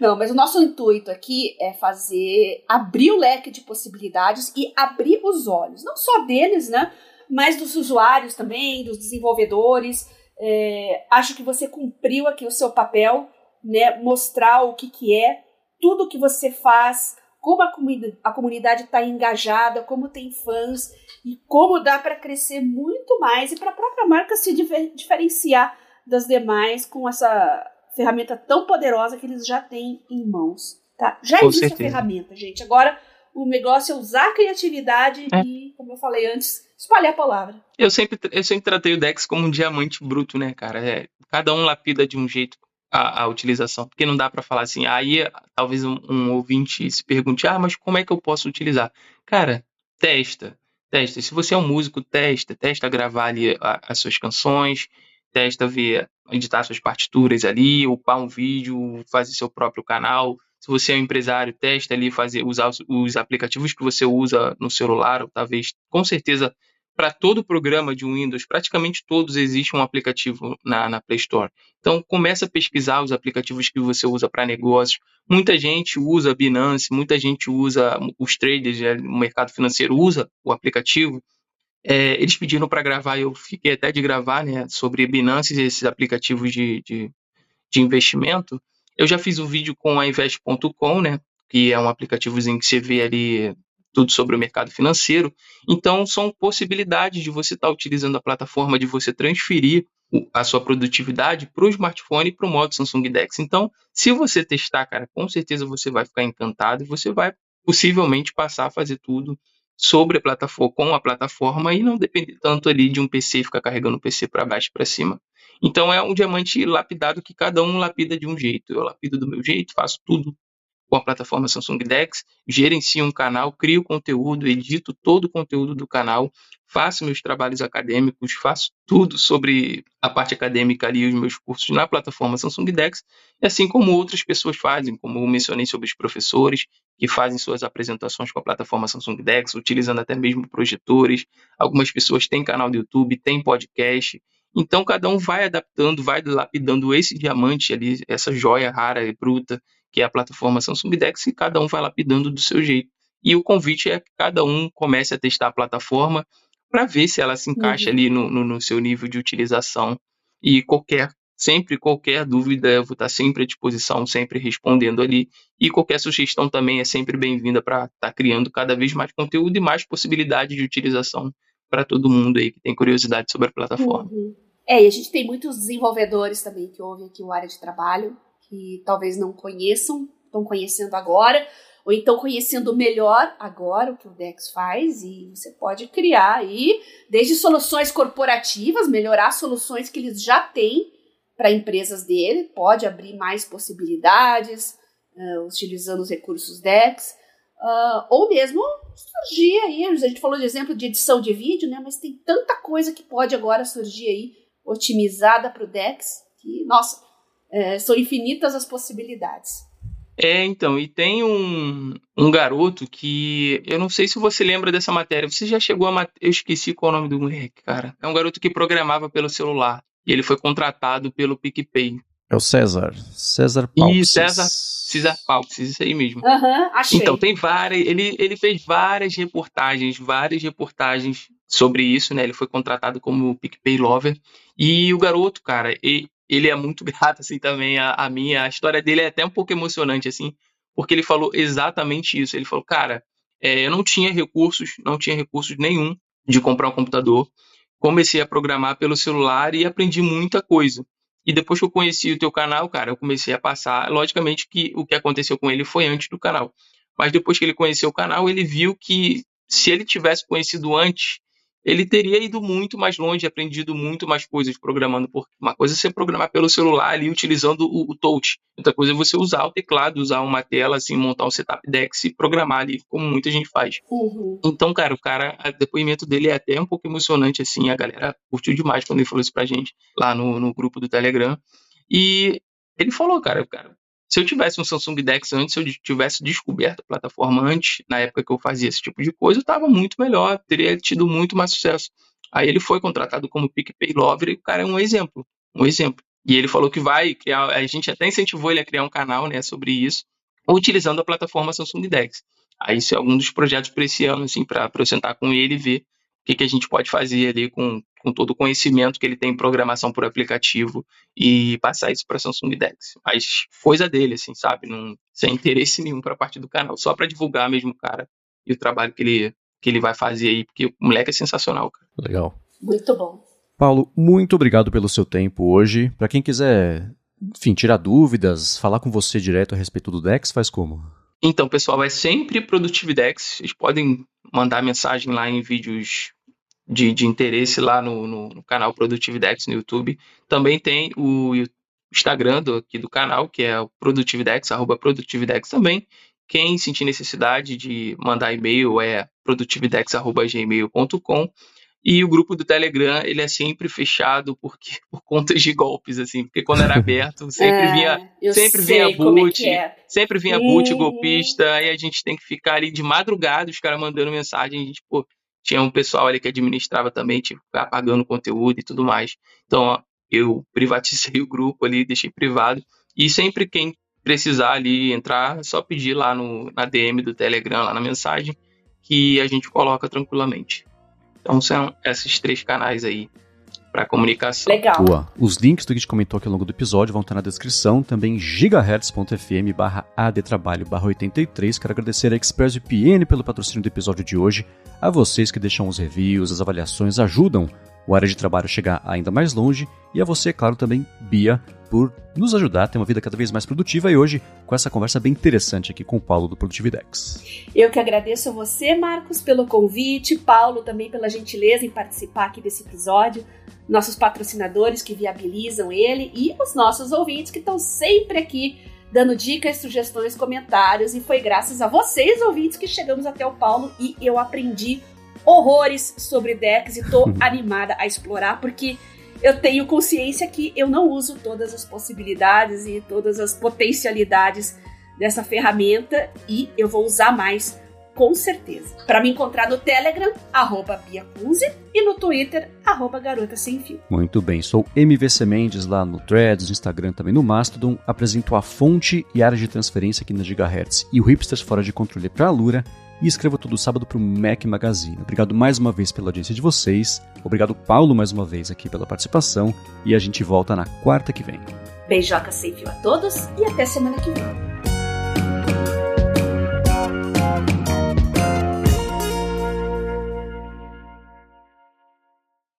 Não, mas o nosso intuito aqui é fazer abrir o leque de possibilidades e abrir os olhos, não só deles, né? Mas dos usuários também, dos desenvolvedores. É, acho que você cumpriu aqui o seu papel, né? Mostrar o que, que é, tudo que você faz, como a, comunidade, a comunidade está engajada, como tem fãs e como dá para crescer muito mais e para a própria marca se diferenciar das demais com essa ferramenta tão poderosa que eles já têm em mãos. Tá? Já Com existe certeza. a ferramenta, gente. Agora o negócio é usar a criatividade é. e, como eu falei antes, espalhar a palavra. Eu sempre, eu sempre tratei o Dex como um diamante bruto, né, cara? É, cada um lapida de um jeito a, a utilização, porque não dá para falar assim. Aí talvez um, um, ouvinte se pergunte: ah, mas como é que eu posso utilizar? Cara, testa, testa. Se você é um músico, testa, testa gravar ali a, as suas canções, testa ver, editar suas partituras ali, upar um vídeo, fazer seu próprio canal. Se você é um empresário, testa ali fazer usar os, os aplicativos que você usa no celular, ou talvez, com certeza, para todo programa de Windows, praticamente todos existe um aplicativo na, na, Play Store. Então começa a pesquisar os aplicativos que você usa para negócios. Muita gente usa Binance, muita gente usa os traders, é, o mercado financeiro usa o aplicativo. É, eles pediram para gravar, eu fiquei até de gravar, né, sobre Binance e esses aplicativos de, de, de, investimento. Eu já fiz um vídeo com a Invest.com, né, que é um aplicativozinho que você vê ali tudo sobre o mercado financeiro. Então, são possibilidades de você estar tá utilizando a plataforma, de você transferir a sua produtividade para o smartphone e para o modo Samsung Dex. Então, se você testar, cara, com certeza você vai ficar encantado e você vai possivelmente passar a fazer tudo sobre a plataforma, com a plataforma e não depender tanto ali de um PC ficar carregando o PC para baixo e para cima. Então é um diamante lapidado que cada um lapida de um jeito. Eu lapido do meu jeito, faço tudo com a plataforma Samsung Dex, gerencio um canal, crio conteúdo, edito todo o conteúdo do canal, faço meus trabalhos acadêmicos, faço tudo sobre a parte acadêmica ali, os meus cursos na plataforma Samsung Dex, assim como outras pessoas fazem, como eu mencionei sobre os professores que fazem suas apresentações com a plataforma Samsung Dex, utilizando até mesmo projetores. Algumas pessoas têm canal do YouTube, têm podcast. Então cada um vai adaptando, vai lapidando esse diamante ali, essa joia rara e bruta que é a plataforma Samsung Dex, e cada um vai lapidando do seu jeito. E o convite é que cada um comece a testar a plataforma para ver se ela se encaixa uhum. ali no, no, no, seu nível de utilização. E qualquer, sempre qualquer dúvida, eu vou estar sempre à disposição, sempre respondendo ali. E qualquer sugestão também é sempre bem-vinda para estar tá criando cada vez mais conteúdo e mais possibilidades de utilização para todo mundo aí que tem curiosidade sobre a plataforma. Uhum. É, e a gente tem muitos desenvolvedores também que ouvem aqui o área de trabalho que talvez não conheçam, estão conhecendo agora, ou então conhecendo melhor agora o que o Dex faz, e você pode criar aí, desde soluções corporativas, melhorar soluções que eles já têm para empresas dele, pode abrir mais possibilidades, uh, utilizando os recursos Dex, uh, ou mesmo surgir aí, a gente falou de exemplo de edição de vídeo, né, mas tem tanta coisa que pode agora surgir aí, otimizada para o Dex, que, nossa, é, são infinitas as possibilidades. É, então, e tem um, um garoto que. Eu não sei se você lembra dessa matéria. Você já chegou a. Eu esqueci qual é o nome do moleque, cara. É um garoto que programava pelo celular. E ele foi contratado pelo PicPay. É o César. César Pauxis. Isso, César, César Pauxis, isso aí mesmo. Aham, uhum, achei. Então, tem várias. Ele, ele fez várias reportagens, várias reportagens sobre isso, né? Ele foi contratado como PicPay Lover. E o garoto, cara, ele, ele é muito grato, assim, também a, a mim. A história dele é até um pouco emocionante, assim, porque ele falou exatamente isso. Ele falou, cara, é, eu não tinha recursos, não tinha recursos nenhum de comprar um computador. Comecei a programar pelo celular e aprendi muita coisa. E depois que eu conheci o teu canal, cara, eu comecei a passar. Logicamente que o que aconteceu com ele foi antes do canal. Mas depois que ele conheceu o canal, ele viu que se ele tivesse conhecido antes, ele teria ido muito mais longe, aprendido muito mais coisas programando. Porque uma coisa é você programar pelo celular ali utilizando o, o touch. Outra coisa é você usar o teclado, usar uma tela, assim, montar um setup Dex e programar ali, como muita gente faz. Uhum. Então, cara, o cara, o depoimento dele é até um pouco emocionante, assim, a galera curtiu demais quando ele falou isso pra gente lá no, no grupo do Telegram. E ele falou, cara, cara, Se eu tivesse um Samsung Dex antes, se eu tivesse descoberto a plataforma antes, na época que eu fazia esse tipo de coisa, eu estava muito melhor, teria tido muito mais sucesso. Aí ele foi contratado como PicPay Lover e o cara é um exemplo, um exemplo. E ele falou que vai criar, a gente até incentivou ele a criar um canal, né, sobre isso, utilizando a plataforma Samsung Dex. Aí isso é algum dos projetos para esse ano, assim, para eu sentar com ele e ver que, que a gente pode fazer ali com, com todo o conhecimento que ele tem em programação por aplicativo e passar isso para Samsung Dex. Mas coisa dele, assim, sabe? Não, sem interesse nenhum para a parte do canal, só para divulgar mesmo o cara e o trabalho que ele, que ele vai fazer aí, porque o moleque é sensacional, cara. Legal. Muito bom. Paulo, muito obrigado pelo seu tempo hoje. Para quem quiser, enfim, tirar dúvidas, falar com você direto a respeito do Dex, faz como? Então, pessoal, é sempre Produtividex. Vocês podem mandar mensagem lá em vídeos de, de interesse lá no, no, no, canal Produtividex no YouTube. Também tem o Instagram do, aqui do canal, que é o Produtividex, arroba Produtividex também. Quem sentir necessidade de mandar e-mail é produtividex.gmail.com. E o grupo do Telegram, ele é sempre fechado porque por contas de golpes, assim, porque quando era aberto, sempre é, vinha, sempre vinha é boot, é sempre vinha boot golpista, aí a gente tem que ficar ali de madrugada, os caras mandando mensagem, a gente, pô, tinha um pessoal ali que administrava também, tipo, apagando conteúdo e tudo mais. Então, ó, eu privatizei o grupo ali, deixei privado, e sempre quem precisar ali entrar, é só pedir lá no, na DM do Telegram, lá na mensagem, que a gente coloca tranquilamente. Então são esses três canais aí para comunicação. Legal. Boa. Os links do que a gente comentou aqui ao longo do episódio vão estar na descrição, também gigahertz.fm barra adtrabalho barra 83. Quero agradecer a ExpressVPN pelo patrocínio do episódio de hoje, a vocês que deixam os reviews, as avaliações, ajudam o área de trabalho chegar ainda mais longe, e a você, claro, também, Bia, por nos ajudar a ter uma vida cada vez mais produtiva e hoje com essa conversa bem interessante aqui com o Paulo do Produtividex. Eu que agradeço a você, Marcos, pelo convite, Paulo também pela gentileza em participar aqui desse episódio, nossos patrocinadores que viabilizam ele e os nossos ouvintes que estão sempre aqui dando dicas, sugestões, comentários e foi graças a vocês, ouvintes, que chegamos até o Paulo e eu aprendi horrores sobre decks e tô animada a explorar porque eu tenho consciência que eu não uso todas as possibilidades e todas as potencialidades dessa ferramenta e eu vou usar mais com certeza. Para me encontrar no Telegram, arroba Bia e no Twitter, arroba Garota Sem Fio. Muito bem, sou MVC Mendes lá no Threads, no Instagram, também no Mastodon. Apresento a fonte e área de transferência aqui na Gigahertz e o Hipsters Fora de Controle para a Lura e escrevo todo sábado para o Mac Magazine. Obrigado mais uma vez pela audiência de vocês. Obrigado, Paulo, mais uma vez aqui pela participação. E a gente volta na quarta que vem. Beijoca sem fio a todos e até semana que vem.